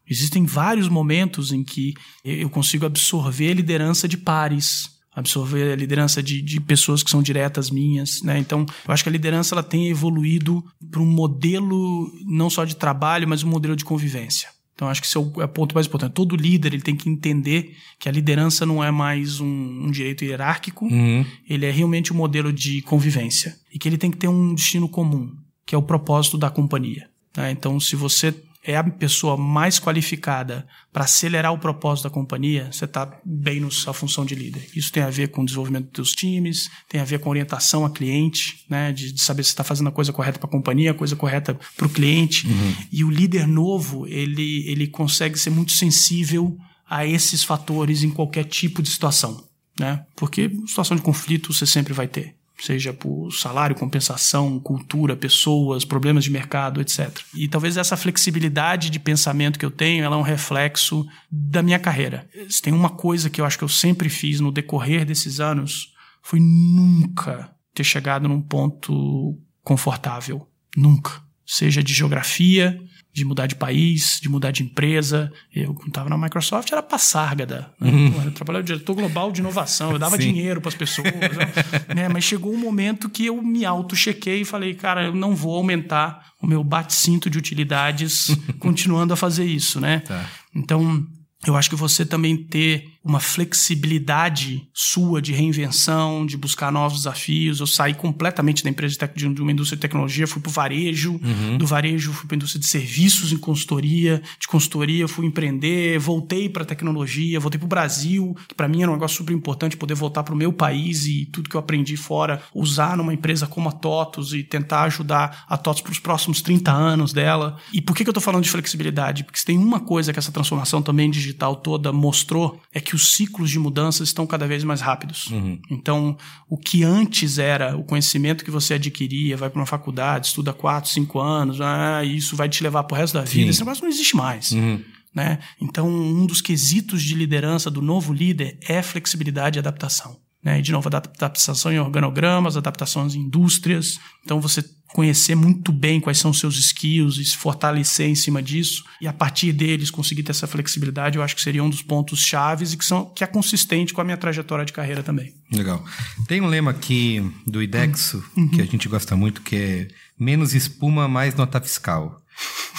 Existem vários momentos em que eu consigo absorver a liderança de pares, absorver a liderança de, de pessoas que são diretas minhas, né? Então, eu acho que a liderança ela tem evoluído para um modelo não só de trabalho, mas um modelo de convivência. Então, acho que esse é o, é o ponto mais importante. Todo líder ele tem que entender que a liderança não é mais um, um direito hierárquico, Uhum. ele é realmente um modelo de convivência e que ele tem que ter um destino comum, que é o propósito da companhia. né? Então, se você é a pessoa mais qualificada para acelerar o propósito da companhia, você está bem na sua função de líder. Isso tem a ver com o desenvolvimento dos times, tem a ver com orientação a cliente, né, de, de saber se está fazendo a coisa correta para a companhia, a coisa correta para o cliente. E o líder novo, ele, ele consegue ser muito sensível a esses fatores em qualquer tipo de situação. Né? Porque situação de conflito você sempre vai ter seja por salário, compensação, cultura, pessoas, problemas de mercado, etc. E talvez essa flexibilidade de pensamento que eu tenho, ela é um reflexo da minha carreira. Se tem uma coisa que eu acho que eu sempre fiz no decorrer desses anos, foi nunca ter chegado num ponto confortável. Nunca. Seja de geografia, de mudar de país, de mudar de empresa. Eu, quando estava na Microsoft, era passárgada. Né? Pô, Eu trabalhava diretor global de inovação, eu dava Sim. dinheiro para as pessoas. né? Mas chegou um momento que eu me auto-chequei e falei, cara, eu não vou aumentar o meu bate-cinto de utilidades [LAUGHS] continuando a fazer isso, né? Tá. Então, eu acho que você também ter uma flexibilidade sua de reinvenção, de buscar novos desafios. Eu saí completamente da empresa de, tec- de uma indústria de tecnologia, fui para o varejo, do varejo fui para a indústria de serviços em consultoria, de consultoria fui empreender, voltei para a tecnologia, voltei para o Brasil, que para mim era um negócio super importante poder voltar para o meu país e tudo que eu aprendi fora, usar numa empresa como a TOTUS e tentar ajudar a TOTUS para os próximos 30 anos dela. E por que, que eu estou falando de flexibilidade? Porque se tem uma coisa que essa transformação também digital toda mostrou, é que os ciclos de mudanças estão cada vez mais rápidos. Então, o que antes era o conhecimento que você adquiria, vai para uma faculdade, estuda 4, 5 anos, ah, isso vai te levar para o resto da vida, Sim. esse negócio não existe mais. Uhum. Né? Então, um dos quesitos de liderança do novo líder é flexibilidade e adaptação. Né? E, de novo, adaptação em organogramas, adaptações em indústrias. Então, você conhecer muito bem quais são os seus skills e se fortalecer em cima disso e a partir deles conseguir ter essa flexibilidade, eu acho que seria um dos pontos chaves e que, são, que é consistente com a minha trajetória de carreira também. Legal. Tem um lema aqui do IDEXO uhum. que a gente gosta muito, que é menos espuma, mais nota fiscal.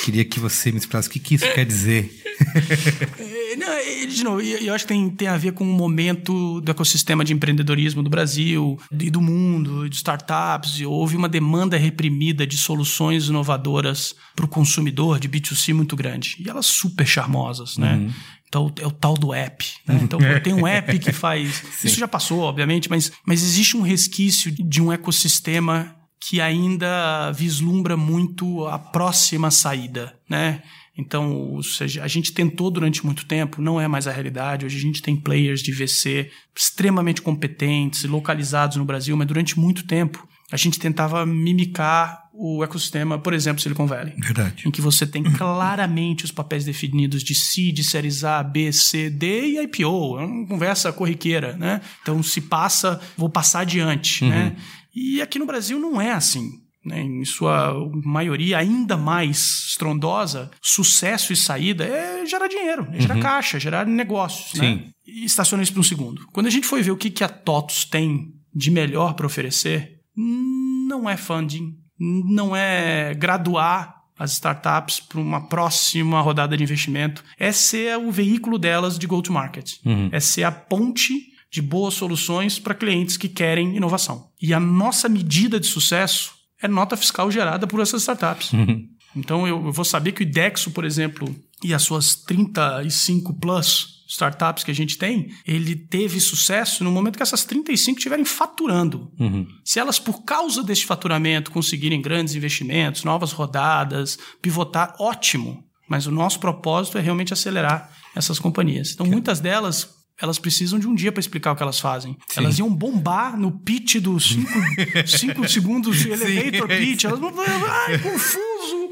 Queria que você me explicasse o que, que isso quer dizer. [LAUGHS] É, de novo, eu acho que tem, tem a ver com o momento do ecossistema de empreendedorismo do Brasil e do mundo, de startups. Houve uma demanda reprimida de soluções inovadoras para o consumidor de B2C muito grande. E elas super charmosas, né? Uhum. Então, é o tal do app. Né? Então, tem um app que faz. [LAUGHS] Isso já passou, obviamente, mas, mas existe um resquício de um ecossistema que ainda vislumbra muito a próxima saída, né? Então, ou seja, a gente tentou durante muito tempo, não é mais a realidade. Hoje a gente tem players de VC extremamente competentes, localizados no Brasil, mas durante muito tempo a gente tentava mimicar o ecossistema, por exemplo, Silicon Valley. Verdade. Em que você tem [CLEARS THROAT] claramente os papéis definidos de C, de séries A, B, C, D e IPO. É uma conversa corriqueira, né? Então, se passa, vou passar adiante, né? uhum. né? E aqui no Brasil não é assim. Né? Em sua maioria ainda mais estrondosa, sucesso e saída é gerar dinheiro, é gerar uhum. caixa, gerar negócios. Né? Sim. Né? E estaciona isso por um segundo. Quando a gente foi ver o que, que a TOTUS tem de melhor para oferecer, não é funding, não é graduar as startups para uma próxima rodada de investimento, é ser o veículo delas de go-to-market, uhum. é ser a ponte de boas soluções para clientes que querem inovação. E a nossa medida de sucesso é nota fiscal gerada por essas startups. Uhum. Então eu, vou saber que o IDEXO, por exemplo, e as suas 35 plus startups que a gente tem, ele teve sucesso no momento que essas 35 estiverem faturando. Uhum. Se elas, por causa desse faturamento, conseguirem grandes investimentos, novas rodadas, pivotar, ótimo. Mas o nosso propósito é realmente acelerar essas companhias. Então, muitas delas elas precisam de um dia para explicar o que elas fazem. Sim. Elas iam bombar no pitch dos [LAUGHS] 5 segundos de elevator pitch. Elas vão ai, confuso.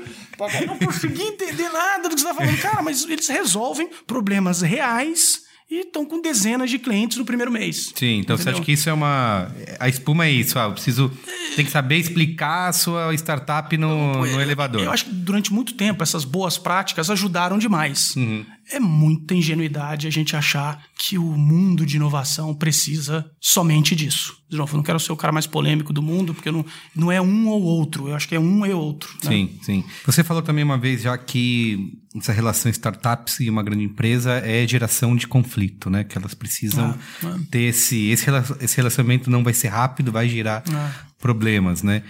Eu não consegui entender nada do que você está falando. Cara, mas eles resolvem problemas reais e estão com dezenas de clientes no primeiro mês. Sim, então entendeu? você acha que isso é uma. A espuma é isso, ah, eu preciso. Tem que saber explicar a sua startup no, no elevador. Eu acho que durante muito tempo essas boas práticas ajudaram demais. Uhum. É muita ingenuidade a gente achar que o mundo de inovação precisa somente disso. De novo, eu não quero ser o cara mais polêmico do mundo, porque não, não é um ou outro. Eu acho que é um e outro. Né? Sim, sim. Você falou também uma vez já que essa relação startups e uma grande empresa é geração de conflito, né? Que elas precisam ah. ter esse, esse, esse relacionamento não vai ser rápido, vai gerar ah. problemas, né?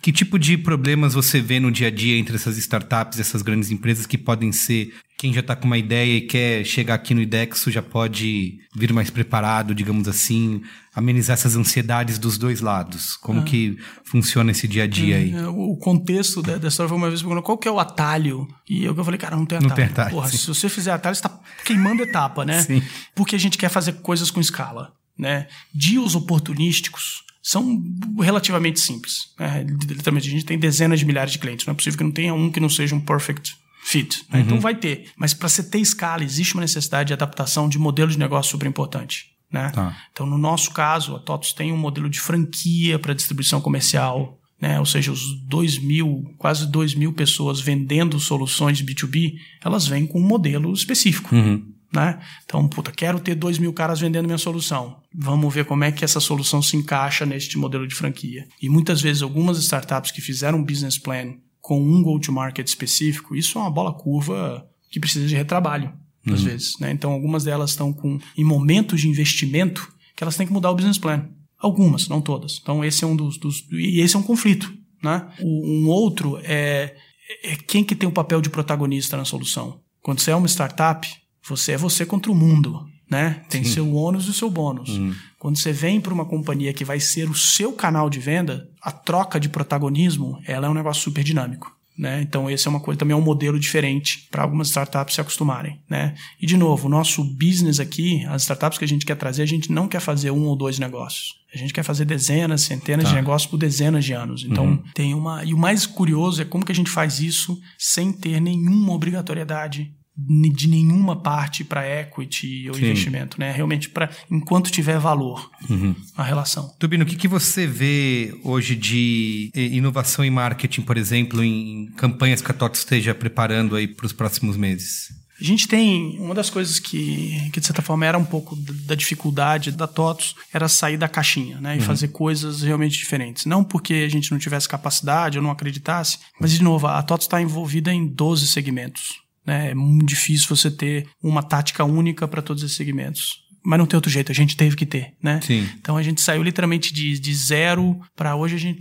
Que tipo de problemas você vê no dia a dia entre essas startups, essas grandes empresas que podem ser quem já está com uma ideia e quer chegar aqui no IDEXO já pode vir mais preparado, digamos assim, amenizar essas ansiedades dos dois lados. Como ah. que funciona esse dia a dia aí? É, o contexto da, história foi uma vez perguntando qual que é o atalho. E eu, eu falei, cara, não tem atalho. Não tem atalho. Porra, se você fizer atalho, você está queimando etapa, né? Sim. Porque a gente quer fazer coisas com escala. Né? Dias oportunísticos são relativamente simples. Né? Literalmente, a gente tem dezenas de milhares de clientes. Não é possível que não tenha um que não seja um perfect fit. Né? Uhum. Então vai ter. Mas para você ter escala, existe uma necessidade de adaptação de modelo de negócio super importante. Né? Tá. Então, no nosso caso, a TOTOS tem um modelo de franquia para distribuição comercial. Né? Ou seja, os 2 mil, quase 2 mil pessoas vendendo soluções B2B, elas vêm com um modelo específico. Uhum. Né? Então, puta, quero ter 2 mil caras vendendo minha solução. Vamos ver como é que essa solução se encaixa neste modelo de franquia. E muitas vezes, algumas startups que fizeram um business plan com um go-to-market específico, isso é uma bola curva que precisa de retrabalho, às uhum. vezes. Né? Então, algumas delas estão com, em momentos de investimento que elas têm que mudar o business plan. Algumas, não todas. Então, esse é um dos. dos e esse é um conflito. Né? O, um outro é, é quem que tem o papel de protagonista na solução. Quando você é uma startup, você é você contra o mundo. Né? Tem Sim. seu ônus e seu bônus. Uhum. Quando você vem para uma companhia que vai ser o seu canal de venda, a troca de protagonismo ela é um negócio super dinâmico. Né? Então, esse é uma coisa, também é um modelo diferente para algumas startups se acostumarem. Né? E, de novo, o nosso business aqui, as startups que a gente quer trazer, a gente não quer fazer um ou dois negócios. A gente quer fazer dezenas, centenas tá. de negócios por dezenas de anos. Então, uhum. tem uma. E o mais curioso é como que a gente faz isso sem ter nenhuma obrigatoriedade de nenhuma parte para equity ou Sim. investimento, né? Realmente para enquanto tiver valor Uhum. a relação. Tubino, o que, que você vê hoje de eh, inovação em marketing, por exemplo, em campanhas que a TOTO esteja preparando aí para os próximos meses? A gente tem uma das coisas que, que de certa forma era um pouco da da dificuldade da TOTOS era sair da caixinha, né, e fazer coisas realmente diferentes. Não porque a gente não tivesse capacidade ou não acreditasse, mas de novo, a TOTOS está envolvida em 12 segmentos. Né? É muito difícil você ter uma tática única para todos esses segmentos. Mas não tem outro jeito, a gente teve que ter, né? Sim. Então a gente saiu literalmente de, de zero para hoje a gente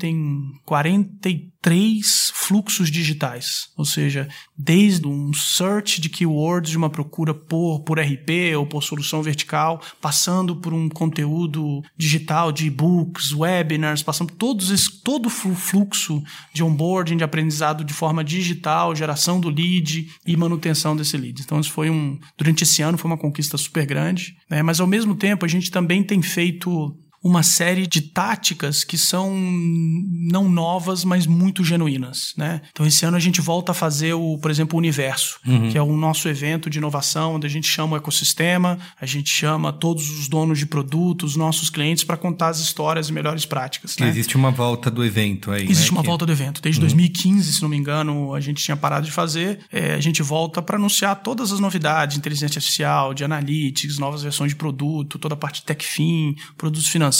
tem 43 fluxos digitais. Ou seja, desde um search de keywords de uma procura por, por RP ou por solução vertical, passando por um conteúdo digital de e-books, webinars, passando todos esse, todo o flu- fluxo de onboarding, de aprendizado de forma digital, geração do lead e manutenção desse lead. Então isso foi um durante esse ano foi uma conquista super grande, né? Mas ao mesmo tempo a gente também tem feito uma série de táticas que são não novas, mas muito genuínas, né? Então esse ano a gente volta a fazer o, por exemplo, o Universo, que é o nosso evento de inovação, onde a gente chama o ecossistema, a gente chama todos os donos de produtos, nossos clientes para contar as histórias e melhores práticas, né? existe uma volta do evento aí. Existe né? uma Que- volta do evento. Desde 2015, se não me engano, a gente tinha parado de fazer. É, a gente volta para anunciar todas as novidades de inteligência artificial, de analytics, novas versões de produto, toda a parte de TechFin, produtos financeiros.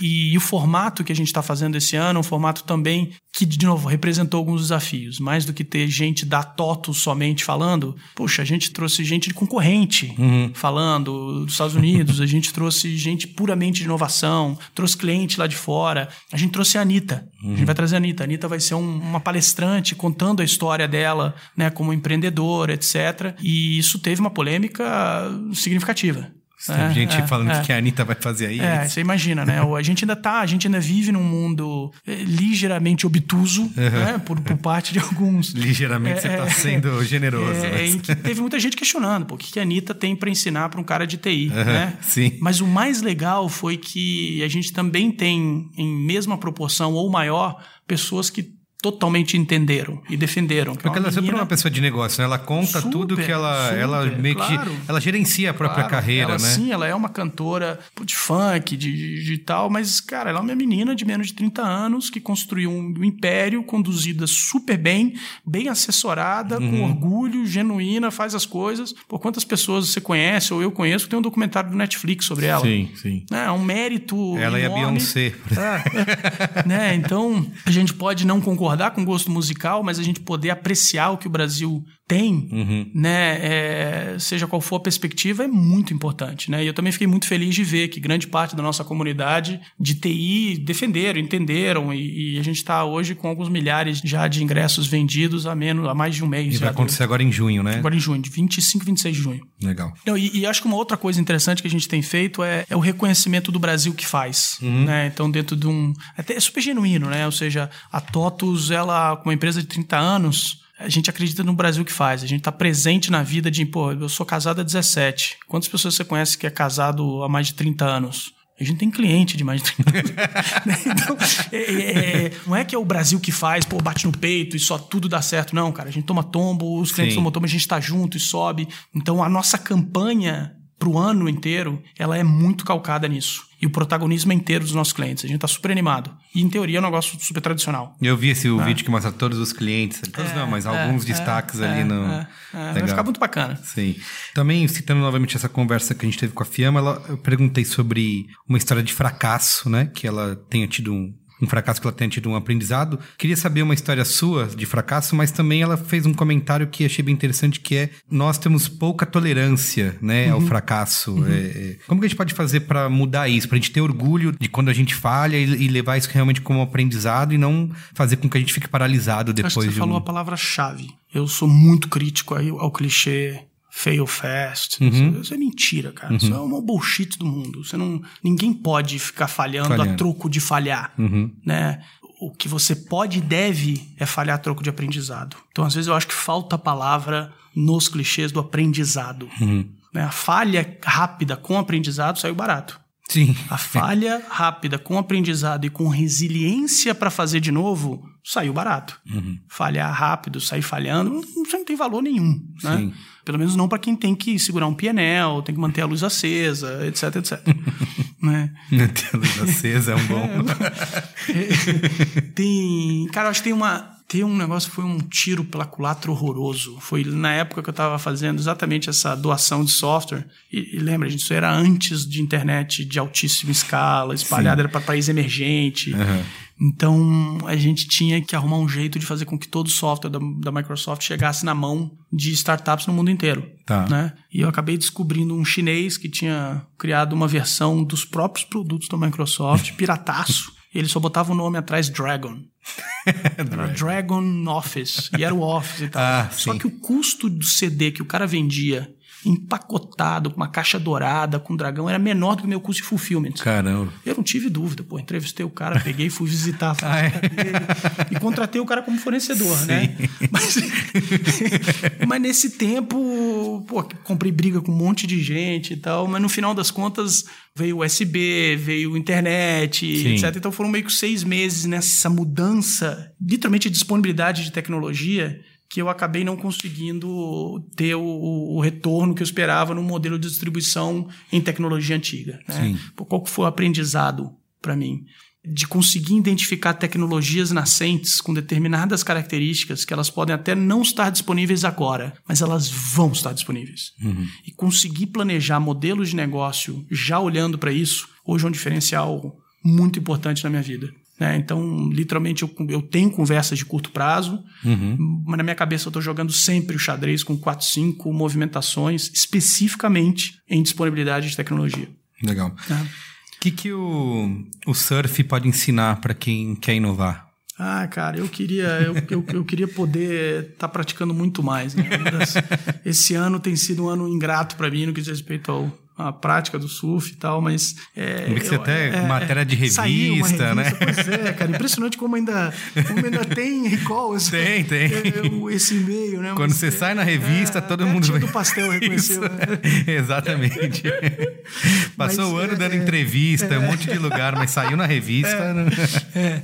E, o formato que a gente está fazendo esse ano é um formato também que, de novo, representou alguns desafios. Mais do que ter gente da TOTO somente falando, poxa, a gente trouxe gente de concorrente falando dos Estados Unidos, a gente trouxe gente puramente de inovação, trouxe cliente lá de fora, a gente trouxe a Anitta. A gente vai trazer a Anitta. A Anitta vai ser um- uma palestrante contando a história dela, né, como empreendedora, etc. E isso teve uma polêmica significativa. Tem É, gente é, falando o é. que a Anitta vai fazer aí. É, você imagina, né? A gente ainda tá, a gente ainda vive num mundo eh, ligeiramente obtuso, né? Por, por parte de alguns. [LAUGHS] Ligeiramente você está É, sendo generoso. É, mas- em que teve muita gente questionando, pô, o que que a Anitta tem para ensinar para um cara de TI, né? sim. Mas o mais legal foi que a gente também tem, em mesma proporção ou maior, pessoas que totalmente entenderam e defenderam. que é Porque ela é sempre uma pessoa de negócio, né? Ela conta Super, tudo que ela, super, ela meio que. claro. Ela gerencia a própria Claro, carreira, ela, né? Sim, ela é uma cantora de funk, de, de, tal, mas, cara, ela é uma menina de menos de 30 anos que construiu um império conduzida super bem, bem assessorada, Uhum. com orgulho, genuína, faz as coisas. Por quantas pessoas você conhece ou eu conheço que tem um documentário do Netflix sobre ela? Sim, sim. né, é um mérito. Ela e a enorme. Beyoncé. É, né? Então, a gente pode não concordar com o gosto musical, mas a gente poder apreciar o que o Brasil tem, Uhum. né? é, seja qual for a perspectiva, é muito importante, né? E eu também fiquei muito feliz de ver que grande parte da nossa comunidade de TI defenderam, entenderam, e, e a gente está hoje com alguns milhares já de ingressos vendidos há menos, há mais de um mês. E vai já, acontecer agora em junho, né? agora em junho, de 25 e 26 de junho. Legal. Não, e, e acho que uma outra coisa interessante que a gente tem feito é, é o reconhecimento do Brasil que faz. Né? Então, dentro de um. Até é super genuíno, né? Ou seja, a TOTUS, ela, como uma empresa de 30 anos, a gente acredita no Brasil que faz. A gente está presente na vida de, pô, eu sou casado há 17. Quantas pessoas você conhece que é casado há mais de 30 anos? A gente tem cliente de mais de 30 anos. [LAUGHS] Né? então, é- é- é- não é que é o Brasil que faz, pô, bate no peito e só tudo dá certo. Não, cara. A gente toma tombo, os clientes Sim. tomam tombo, a gente tá junto e sobe. Então, a nossa campanha pro ano inteiro, ela é muito calcada nisso. E o protagonismo é inteiro dos nossos clientes. A gente tá super animado. E, em teoria, é um negócio super tradicional. Eu vi esse o Ah. vídeo que mostra todos os clientes. Todos não, mas alguns destaques ali no. É, é, vai ficar muito bacana. Sim. Também, citando novamente essa conversa que a gente teve com a Fiamma, ela, eu perguntei sobre uma história de fracasso, né? Que ela tenha tido um, um fracasso, que ela tenha tido um aprendizado. Queria saber uma história sua de fracasso, mas também ela fez um comentário que achei bem interessante, que é nós temos pouca tolerância, né, Uhum. ao fracasso. É, é, como que a gente pode fazer para mudar isso? Pra gente ter orgulho de quando a gente falha e, e levar isso realmente como um aprendizado e não fazer com que a gente fique paralisado Acho que depois você de falou um... a palavra-chave. Eu sou muito crítico aí ao clichê fail fast. Isso, isso é mentira, cara. Isso é uma bullshit do mundo. Você não, ninguém pode ficar falhando, Falhando. a troco de falhar, né? O que você pode e deve é falhar a troco de aprendizado. Então, às vezes, eu acho que falta a palavra nos clichês do aprendizado. Né? A falha rápida com aprendizado saiu barato. Sim. A falha rápida, com aprendizado e com resiliência para fazer de novo, saiu barato. Uhum. Falhar rápido, sair falhando, não, não tem valor nenhum. Né? Sim. Pelo menos não para quem tem que segurar um pianel, tem que manter a luz acesa, etc, etc. [LAUGHS] né? Manter a luz acesa é um bom. [LAUGHS] [LAUGHS] tem. Cara, eu acho que tem uma. Tem um negócio que foi um tiro pela culatra horroroso. Foi na época que eu estava fazendo exatamente essa doação de software. E, e lembra, gente, isso era antes de internet de altíssima escala, espalhada, era para país emergente. Uhum. Então a gente tinha que arrumar um jeito de fazer com que todo o software da, da Microsoft chegasse na mão de startups no mundo inteiro. Tá. Né? E eu acabei descobrindo um chinês que tinha criado uma versão dos próprios produtos da Microsoft, [LAUGHS] pirataço. Ele só botava o nome atrás Dragon. [LAUGHS] Era Dragon Office. E era o Office e tal. Ah, só sim. que o custo do CD que o cara vendia empacotado, com uma caixa dourada, com dragão, era menor do que o meu custo de fulfillment. Caramba. Eu não tive dúvida, pô. Entrevistei o cara, peguei, fui visitar a [LAUGHS] Ah, é? fábrica dele e contratei o cara como fornecedor, né? Mas, [LAUGHS] mas nesse tempo, pô, comprei briga com um monte de gente e tal, mas no final das contas veio USB, veio internet, Sim. etc. Então foram meio que seis meses nessa mudança, literalmente de disponibilidade de tecnologia, que eu acabei não conseguindo ter o, o retorno que eu esperava no modelo de distribuição em tecnologia antiga. Né? Pô, Qual que foi o aprendizado para mim? De conseguir identificar tecnologias nascentes com determinadas características que elas podem até não estar disponíveis agora, mas elas vão estar disponíveis. E conseguir planejar modelos de negócio já olhando para isso, hoje é um diferencial muito importante na minha vida. Né? Então, literalmente, eu, eu tenho conversas de curto prazo, mas na minha cabeça eu estou jogando sempre o xadrez com 4, 5 movimentações, especificamente em disponibilidade de tecnologia. Legal. O que, que o, o surf pode ensinar para quem quer inovar? Ah, cara, eu queria, eu, eu, eu queria poder estar praticando muito mais. né? Esse ano tem sido um ano ingrato para mim no que diz respeito ao à prática do surf e tal, mas é, Eu vi que você eu- até matéria de saiu uma revista, né? Pois é, cara, impressionante como ainda, como ainda tem recall. esse- Tem, tem. é, o- esse e-mail, né? Quando Mas, você sai na revista, todo a mundo vê. do pastel reconheceu, né? [LAUGHS] Exatamente. [LAUGHS] Passou o ano é, dando é. entrevista, um monte de lugar, mas saiu na revista. né? É.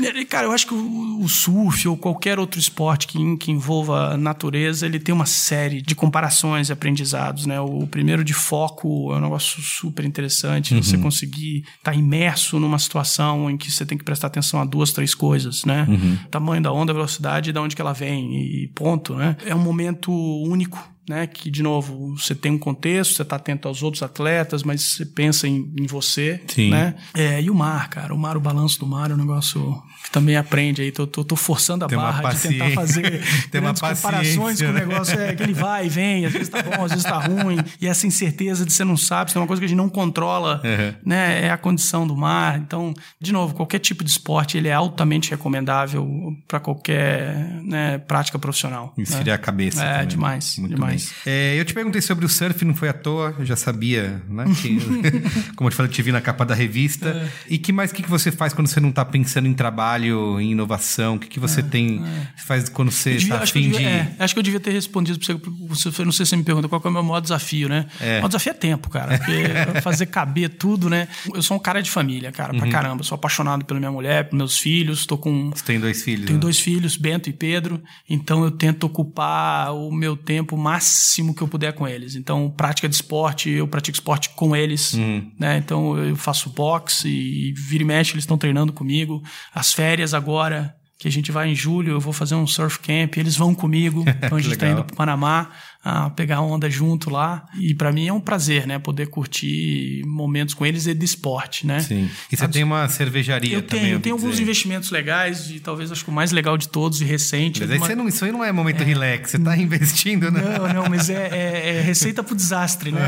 E, Cara, eu acho que o, o surf ou qualquer outro esporte que, que envolva a natureza, ele tem uma série de comparações e aprendizados, né? O primeiro de foco é um negócio super interessante, você conseguir estar imerso numa situação em que você tem que prestar atenção a duas, três coisas, né? Tamanho da onda, velocidade e de onde que ela vem e ponto, né? É um momento único né? Que, de novo, você tem um contexto, você está atento aos outros atletas, mas você pensa em, em você, Sim. né? É, e o mar, cara, o mar, o balanço do mar é um negócio que também aprende aí. Tô, tô, tô forçando a Tem barra de tentar fazer Tem uma grandes comparações com o né? negócio. É que ele vai e vem, às vezes tá bom, às vezes tá ruim. E essa incerteza de você não sabe, se tem uma coisa que a gente não controla, Uhum. né? É a condição do mar. Então, de novo, qualquer tipo de esporte, ele é altamente recomendável para qualquer né, prática profissional. né? Esfriar a cabeça. É, também. demais, Muito demais. bem. É, eu te perguntei sobre o surf, não foi à toa, eu já sabia, né? Que, [LAUGHS] como eu te falei, eu te vi na capa da revista. É. E que mais que, que você faz quando você não está pensando em trabalho, em inovação? O que, que você tem, faz quando você É, está afim de. é, acho que eu devia ter respondido pra você, você. Não sei se você me pergunta qual é o meu maior desafio, né? É. O maior desafio é tempo, cara. Porque [LAUGHS] fazer caber tudo, né? Eu sou um cara de família, cara, Uhum. pra caramba. Sou apaixonado pela minha mulher, pelos meus filhos. Tô com. Você tem dois filhos. Tenho né? dois filhos, Bento e Pedro, então eu tento ocupar o meu tempo máximo que eu puder com eles. Então, prática de esporte, eu pratico esporte com eles, Uhum. né? Então eu faço boxe e vira e mexe, eles estão treinando comigo. As férias agora, que a gente vai em julho, eu vou fazer um surf camp, eles vão comigo. [LAUGHS] Então a gente está indo para Panamá a pegar onda junto lá. E para mim é um prazer, né? Poder curtir momentos com eles e de esporte, né? Sim. E você tem uma cervejaria eu também. tenho, eu tenho alguns dizer. investimentos legais e talvez acho que o mais legal de todos e recente. Mas é aí uma- você não, isso aí não é momento relax, você está investindo, né? Não, não, mas é, é- é receita pro desastre, né?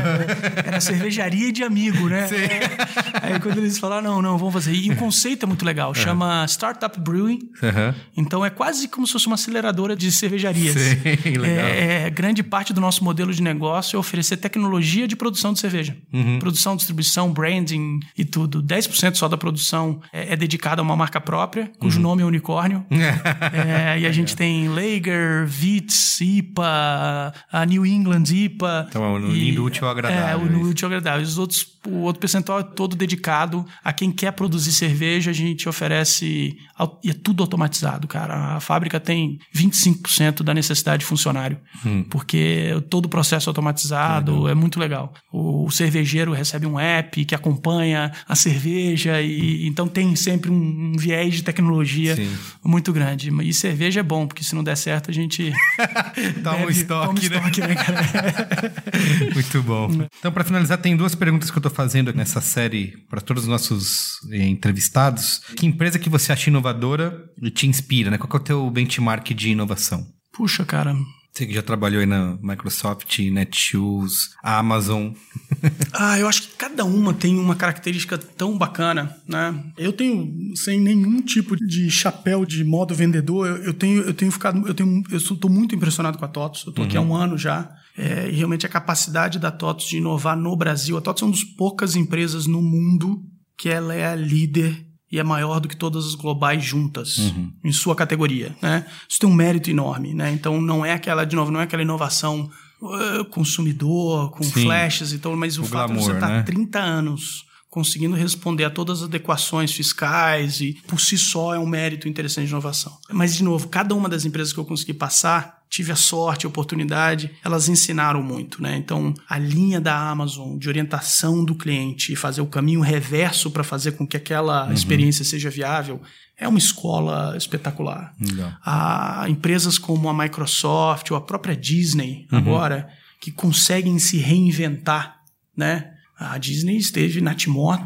Era cervejaria de amigo, né? É. Aí quando eles falaram, não, não, vamos fazer. E o conceito é muito legal, chama Startup Brewing. Aham. Então é quase como se fosse uma aceleradora de cervejarias. Sim, [LAUGHS] legal. É, é, grande parte parte do nosso modelo de negócio é oferecer tecnologia de produção de cerveja. Uhum. Produção, distribuição, branding e tudo. 10% só da produção é, é dedicada a uma marca própria, cujo Uhum. nome é unicórnio. [LAUGHS] É, e a gente tem Lager, Vitz, IPA, a New England IPA. Então, é o e- lindo, útil ao agradável, É, o isso. útil ao agradável. Os outros, o outro percentual é todo dedicado a quem quer produzir cerveja. A gente oferece. E é tudo automatizado, cara. A fábrica tem 25% da necessidade de funcionário. Hum. Porque todo o processo é automatizado é muito legal. O cervejeiro recebe um app que acompanha a cerveja. e Então tem sempre um, um viés de tecnologia Sim. muito grande. E cerveja é bom, porque se não der certo, a gente. [LAUGHS] Dá um estoque, né? estoque, né? [LAUGHS] Muito bom. Então, para finalizar, tem duas perguntas que eu tô fazendo nessa série para todos os nossos eh, entrevistados. Que empresa que você acha inovadora e te inspira, né? Qual é o teu benchmark de inovação? Puxa, cara. Você que já trabalhou aí na Microsoft, Netshoes, Amazon. [LAUGHS] Ah, eu acho que cada uma tem uma característica tão bacana, né? Eu tenho, sem nenhum tipo de chapéu de modo vendedor, eu, eu tenho, eu tenho ficado, eu tenho, eu estou muito impressionado com a TOTOS. Eu estou aqui há um ano já. É, e realmente a capacidade da TOTOS de inovar no Brasil. A TOTOS é uma das poucas empresas no mundo que ela é a líder e é maior do que todas as globais juntas em sua categoria, né? Isso tem um mérito enorme, né? Então não é aquela de novo, não é aquela inovação uh, consumidor com Sim. flashes, então, mas o, O fato de glamour, você estar né? 30 anos conseguindo responder a todas as adequações fiscais e por si só é um mérito interessante de inovação. Mas de novo, cada uma das empresas que eu consegui passar tive a sorte, a oportunidade, elas ensinaram muito, né? Então, a linha da Amazon de orientação do cliente e fazer o caminho reverso para fazer com que aquela Uhum. experiência seja viável é uma escola espetacular. Legal. A empresas como a Microsoft ou a própria Disney Uhum. agora que conseguem se reinventar, né? A Disney esteve na Timor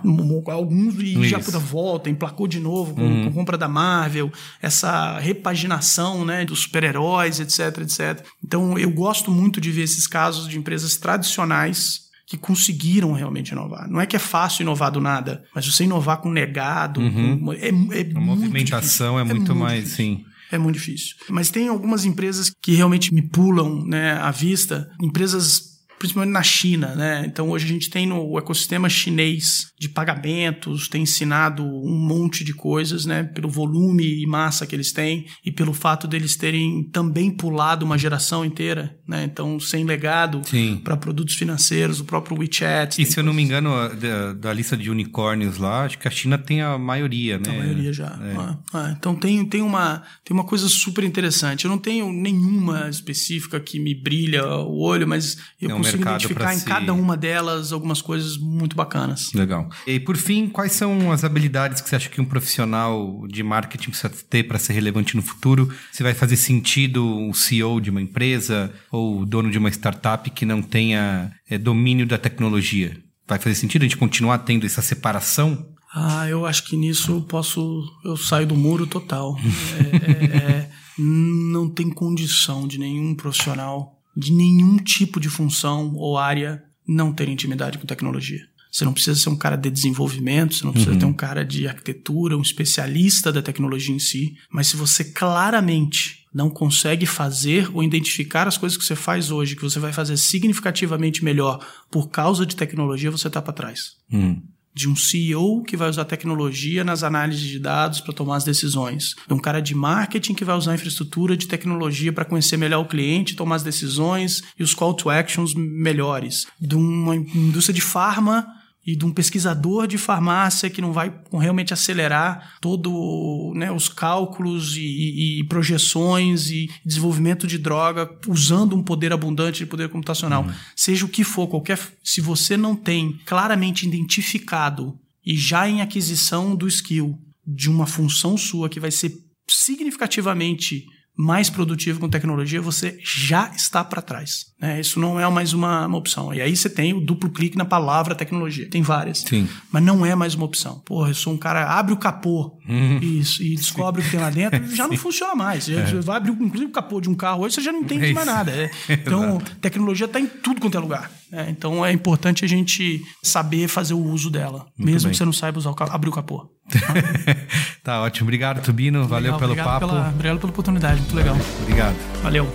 alguns e já Isso. por volta, emplacou de novo com, Uhum. com a compra da Marvel, essa repaginação né, dos super-heróis, etc, etc. Então eu gosto muito de ver esses casos de empresas tradicionais que conseguiram realmente inovar. Não é que é fácil inovar do nada, mas você inovar com legado, com- é, é A muito movimentação difícil. é muito, mais, difícil. sim. É muito difícil. Mas tem algumas empresas que realmente me pulam né, à vista. Empresas, principalmente na China, né? Então hoje a gente tem no ecossistema chinês de pagamentos, tem ensinado um monte de coisas, né? Pelo volume e massa que eles têm e pelo fato deles terem também pulado uma geração inteira, né? Então sem legado para produtos financeiros, o próprio WeChat. E se eu não me coisas- engano, da, da lista de unicórnios lá, acho que a China tem a maioria, né? A maioria já. É. Ah, ah, então tem, tem, uma, tem uma coisa super interessante. Eu não tenho nenhuma específica que me brilha o olho, mas eu É um consigo identificar em se- cada uma delas algumas coisas muito bacanas. Legal. E por fim, quais são as habilidades que você acha que um profissional de marketing precisa ter para ser relevante no futuro? Se vai fazer sentido o CEO de uma empresa ou dono de uma startup que não tenha é, domínio da tecnologia? Vai fazer sentido a gente continuar tendo essa separação? Ah, eu acho que nisso eu posso. Eu saio do muro total. [LAUGHS] É, é, é, não tem condição de nenhum profissional, de nenhum tipo de função ou área, não ter intimidade com tecnologia. Você não precisa ser um cara de desenvolvimento, você não precisa ter um cara de arquitetura, um especialista da tecnologia em si, mas se você claramente não consegue fazer ou identificar as coisas que você faz hoje, que você vai fazer significativamente melhor por causa de tecnologia, você está para trás. Hum. de um CEO que vai usar tecnologia nas análises de dados para tomar as decisões, de um cara de marketing que vai usar a infraestrutura de tecnologia para conhecer melhor o cliente, tomar as decisões e os call to actions melhores, de uma indústria de farma e de um pesquisador de farmácia que não vai realmente acelerar todo né, os cálculos e, e- e projeções e desenvolvimento de droga usando um poder abundante de poder computacional. Seja o que for, qualquer. Se você não tem claramente identificado e já em aquisição do skill de uma função sua que vai ser significativamente mais produtivo com tecnologia, você já está para trás. né? Isso não é mais uma, uma opção. E aí você tem o duplo clique na palavra tecnologia. Tem várias. Sim. Mas não é mais uma opção. Porra, eu sou um cara, abre o capô Uhum. isso, e descobre o que tem lá dentro, [LAUGHS] já não funciona mais. Já, já vai abrir, inclusive, o capô de um carro hoje, você já não entende É mais nada. [LAUGHS] É. Então, tecnologia está em tudo quanto é lugar. né? Então, é importante a gente saber fazer o uso dela, mesmo bem. que você não saiba usar o abrir o capô. [LAUGHS] Tá ótimo. Obrigado, Tubino. Muito Valeu legal, pelo obrigado papo. Pela, obrigado pela oportunidade. Muito legal. Obrigado. Valeu.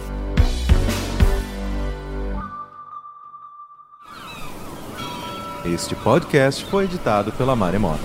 Este podcast foi editado pela Maremoto.